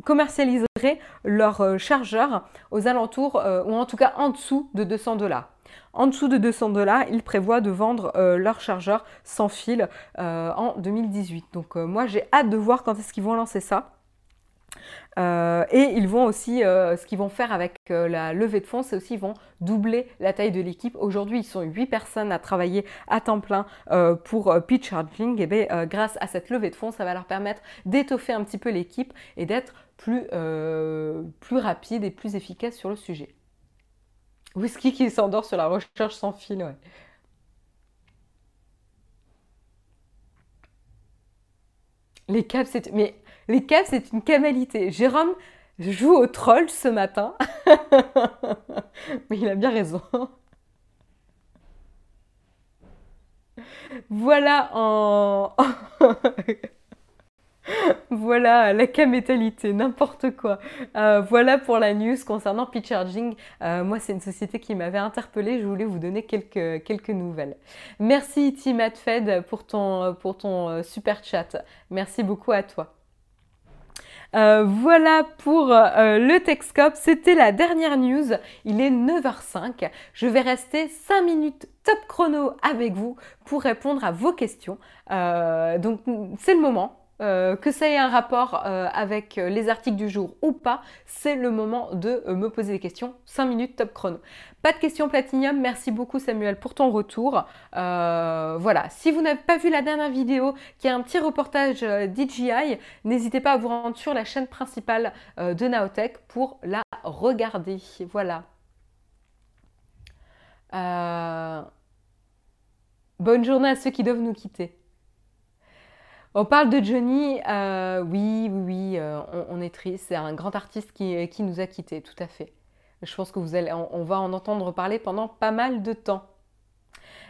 commercialiseraient leurs chargeurs aux alentours ou en tout cas en dessous de 200 dollars. En dessous de 200 dollars, ils prévoient de vendre leurs chargeurs sans fil en 2018. Donc moi j'ai hâte de voir quand est-ce qu'ils vont lancer ça. Euh, et ils vont aussi, euh, ce qu'ils vont faire avec euh, la levée de fonds, c'est aussi ils vont doubler la taille de l'équipe. Aujourd'hui, ils sont 8 personnes à travailler à temps plein pour Pitch Charging. Et bien, grâce à cette levée de fonds, ça va leur permettre d'étoffer un petit peu l'équipe et d'être plus, plus rapide et plus efficace sur le sujet. Whisky qui s'endort sur la recherche sans fil. Les câbles, c'est... Mais les câbles, c'est une qualité. Jérôme joue au troll ce matin. Mais il a bien raison. Voilà en... Voilà la camétalité, n'importe quoi. Euh, voilà pour la news concernant P-Charging. Euh, moi, c'est une société qui m'avait interpellée. Je voulais vous donner quelques, nouvelles. Merci Tim Fed pour ton, pour ton euh, super chat. Merci beaucoup à toi. Voilà pour le Texcop. C'était la dernière news. Il est 9h05. Je vais rester 5 minutes top chrono avec vous pour répondre à vos questions. donc c'est le moment. Euh, que ça ait un rapport euh, avec euh, les articles du jour ou pas, c'est le moment de me poser des questions. 5 minutes top chrono. Pas de questions platinium, merci beaucoup Samuel pour ton retour. voilà, si vous n'avez pas vu la dernière vidéo qui est un petit reportage DJI, n'hésitez pas à vous rendre sur la chaîne principale de Naotech pour la regarder. Voilà. Bonne journée à ceux qui doivent nous quitter. On parle de Johnny, euh, oui, oui, oui, euh, on, est triste. C'est un grand artiste qui, qui, nous a quittés, tout à fait. Je pense que vous allez, on, va en entendre parler pendant pas mal de temps.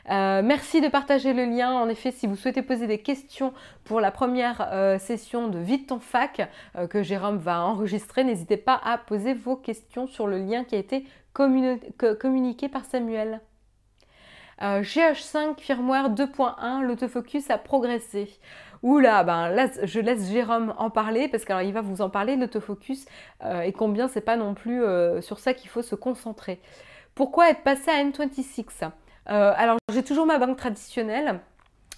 Euh, merci de partager le lien. En effet, si vous souhaitez poser des questions pour la première session de Vite ton fac que Jérôme va enregistrer, n'hésitez pas à poser vos questions sur le lien qui a été communiqué par Samuel. GH5 firmware 2.1, l'autofocus a progressé. Oula, ben là, je laisse Jérôme en parler parce qu'il va vous en parler, l'autofocus, euh, et combien c'est pas non plus euh, sur ça qu'il faut se concentrer. Pourquoi être passé à N26 euh, Alors, j'ai toujours ma banque traditionnelle.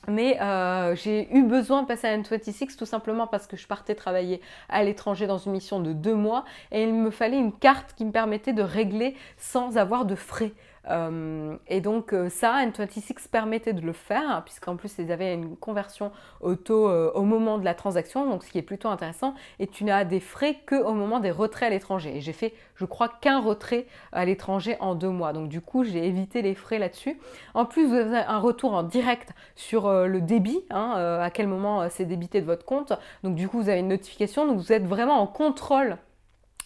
Mais j'ai eu besoin de passer à N26 tout simplement parce que je partais travailler à l'étranger dans une mission de deux mois et il me fallait une carte qui me permettait de régler sans avoir de frais. Euh, et donc euh, ça, N26 permettait de le faire, puisqu'en plus ils avaient une conversion auto euh, au moment de la transaction, donc ce qui est plutôt intéressant, et tu n'as des frais qu'au moment des retraits à l'étranger. Et j'ai fait, je crois, qu'un retrait à l'étranger en deux mois, donc du coup j'ai évité les frais là-dessus. En plus, vous avez un retour en direct sur le débit, hein, à quel moment c'est débité de votre compte, donc du coup vous avez une notification, donc vous êtes vraiment en contrôle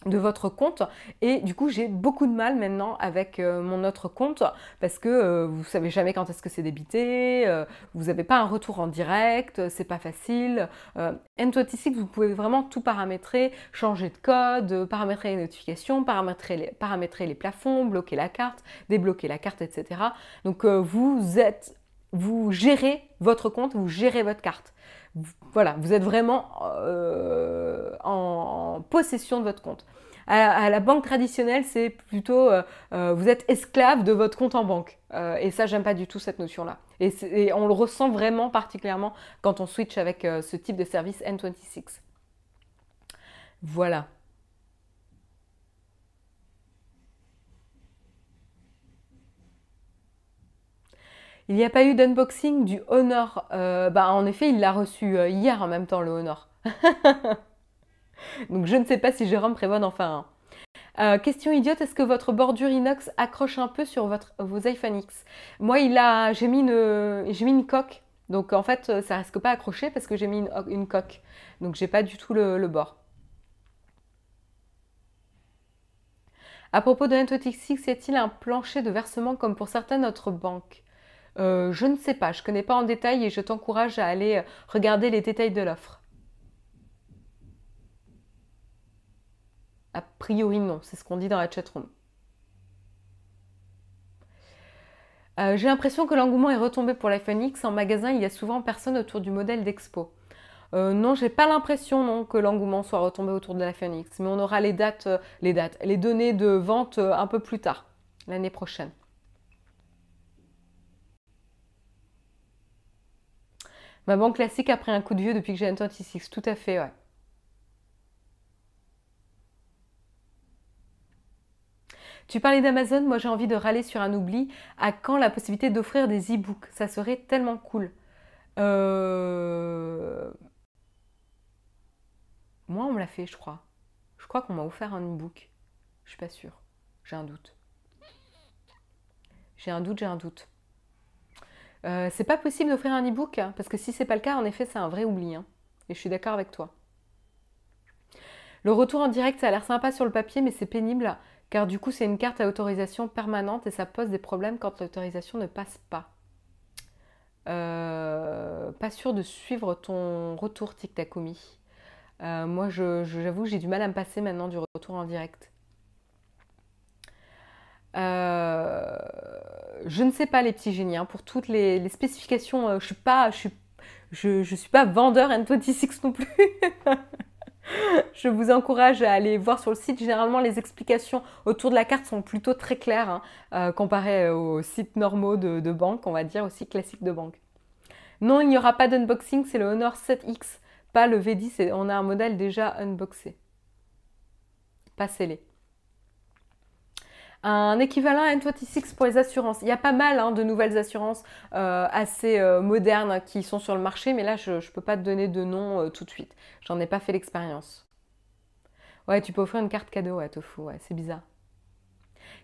de votre compte et du coup j'ai beaucoup de mal maintenant avec euh, mon autre compte parce que euh, vous savez jamais quand est-ce que c'est débité, euh, vous n'avez pas un retour en direct, c'est pas facile. N26 vous pouvez vraiment tout paramétrer, changer de code, paramétrer les notifications, paramétrer les, paramétrer les plafonds, bloquer la carte, débloquer la carte, etc. Donc vous êtes, vous gérez votre compte, vous gérez votre carte voilà, vous êtes vraiment en, possession de votre compte. À, la banque traditionnelle, c'est plutôt euh, euh, vous êtes esclave de votre compte en banque. Euh, et ça, j'aime pas du tout cette notion-là. Et, on le ressent vraiment particulièrement quand on switch avec ce type de service N26. Voilà. Il n'y a pas eu d'unboxing du Honor. bah, en effet, il l'a reçu hier en même temps, le Honor. Donc je ne sais pas si Jérôme prévoit d'en faire un. Euh, question idiote, est-ce que votre bordure inox accroche un peu sur vos iPhone X? Moi, il a, j'ai mis, une, coque. Donc en fait, ça risque pas accrocher parce que j'ai mis une, coque. Donc j'ai pas du tout le, bord. À propos de N26, y a-t-il un plancher de versement comme pour certaines autres banques? Euh, Je ne sais pas, je ne connais pas en détail et je t'encourage à aller regarder les détails de l'offre. A priori, non. C'est ce qu'on dit dans la chatroom. Euh, J'ai l'impression que l'engouement est retombé pour l'iPhone X. En magasin, il y a souvent personne autour du modèle d'Expo. Euh, non, j'ai pas l'impression non que l'engouement soit retombé autour de l'iPhone X, mais on aura les dates, euh, les dates, les données de vente euh, un peu plus tard, l'année prochaine. Ma banque classique a pris un coup de vieux depuis que j'ai un 26, tout à fait, ouais. Tu parlais d'Amazon, moi j'ai envie de râler sur un oubli. À quand la possibilité d'offrir des e-books? Ça serait tellement cool. Euh, moi, on me l'a fait, je crois. Je crois qu'on m'a offert un e-book. Je suis pas sûre. J'ai un doute. J'ai un doute, j'ai un doute. Euh, c'est pas possible d'offrir un e-book, hein, parce que si c'est pas le cas, en effet, c'est un vrai oubli. Hein. et je suis d'accord avec toi. Le retour en direct, ça a l'air sympa sur le papier, mais c'est pénible car du coup c'est une carte à autorisation permanente et ça pose des problèmes quand l'autorisation ne passe pas. pas sûr de suivre ton retour TikTakumi. moi, j'avoue, j'ai du mal à me passer maintenant du retour en direct. Je ne sais pas les petits génies. Hein. pour toutes les, spécifications, je suis pas, je suis, pas vendeur N26 non plus. je vous encourage à aller voir sur le site. Généralement, les explications autour de la carte sont plutôt très claires hein, euh, comparées aux sites normaux de, banque, on va dire, aussi classiques de banque. Non, il n'y aura pas d'unboxing, c'est le Honor 7X, pas le V10. On a un modèle déjà unboxé. Pas scellé un équivalent N26 pour les assurances. Il y a pas mal hein, de nouvelles assurances euh, assez euh, modernes qui sont sur le marché, mais là, je ne peux pas te donner de nom euh, tout de suite. J'en ai pas fait l'expérience. Ouais, tu peux offrir une carte cadeau à Tofu, ouais, c'est bizarre.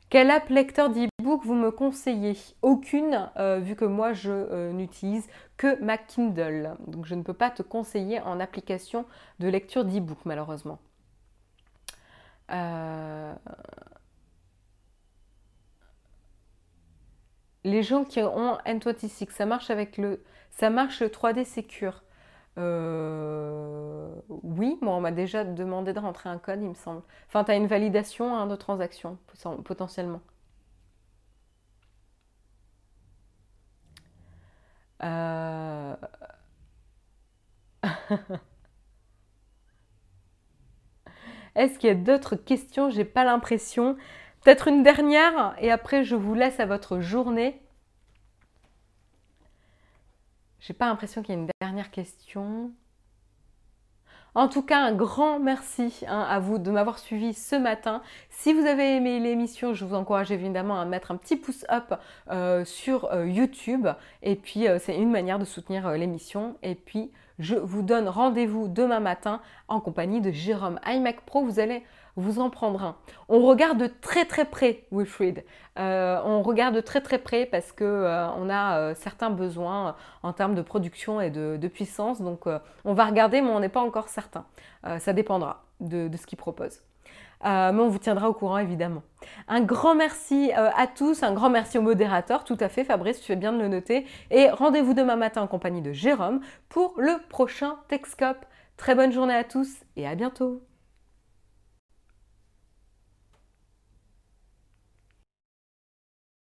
Quelle app lecteur d'e-book vous me conseillez? Aucune, vu que moi je n'utilise que ma Kindle. Donc je ne peux pas te conseiller en application de lecture d'e-book, malheureusement. Les gens qui ont N26, ça marche avec le, ça marche le 3D Secure. Euh, oui, moi on m'a déjà demandé de rentrer un code, il me semble. Enfin, tu une validation hein, de transaction potentiellement. Euh, Est-ce qu'il y a d'autres questions? J'ai pas l'impression. Peut-être une dernière et après je vous laisse à votre journée. J'ai pas l'impression qu'il y ait une dernière question. En tout cas, un grand merci hein, à vous de m'avoir suivi ce matin. Si vous avez aimé l'émission, je vous encourage évidemment à mettre un petit pouce up euh, sur euh, YouTube. Et puis, euh, c'est une manière de soutenir l'émission. Et puis, je vous donne rendez-vous demain matin en compagnie de Jérôme iMac Pro. Vous allez vous en prendre un. On regarde de très très près Wilfried. Euh, on regarde de très très près parce que euh, a euh, certains besoins en termes de production et de, puissance. Donc on va regarder, mais on n'est pas encore certain. ça dépendra de, ce qu'il propose. mais on vous tiendra au courant évidemment. Un grand merci à tous, un grand merci au modérateur, tout à fait Fabrice, tu fais bien de le noter. Et rendez-vous demain matin en compagnie de Jérôme pour le prochain Techscope. Très bonne journée à tous et à bientôt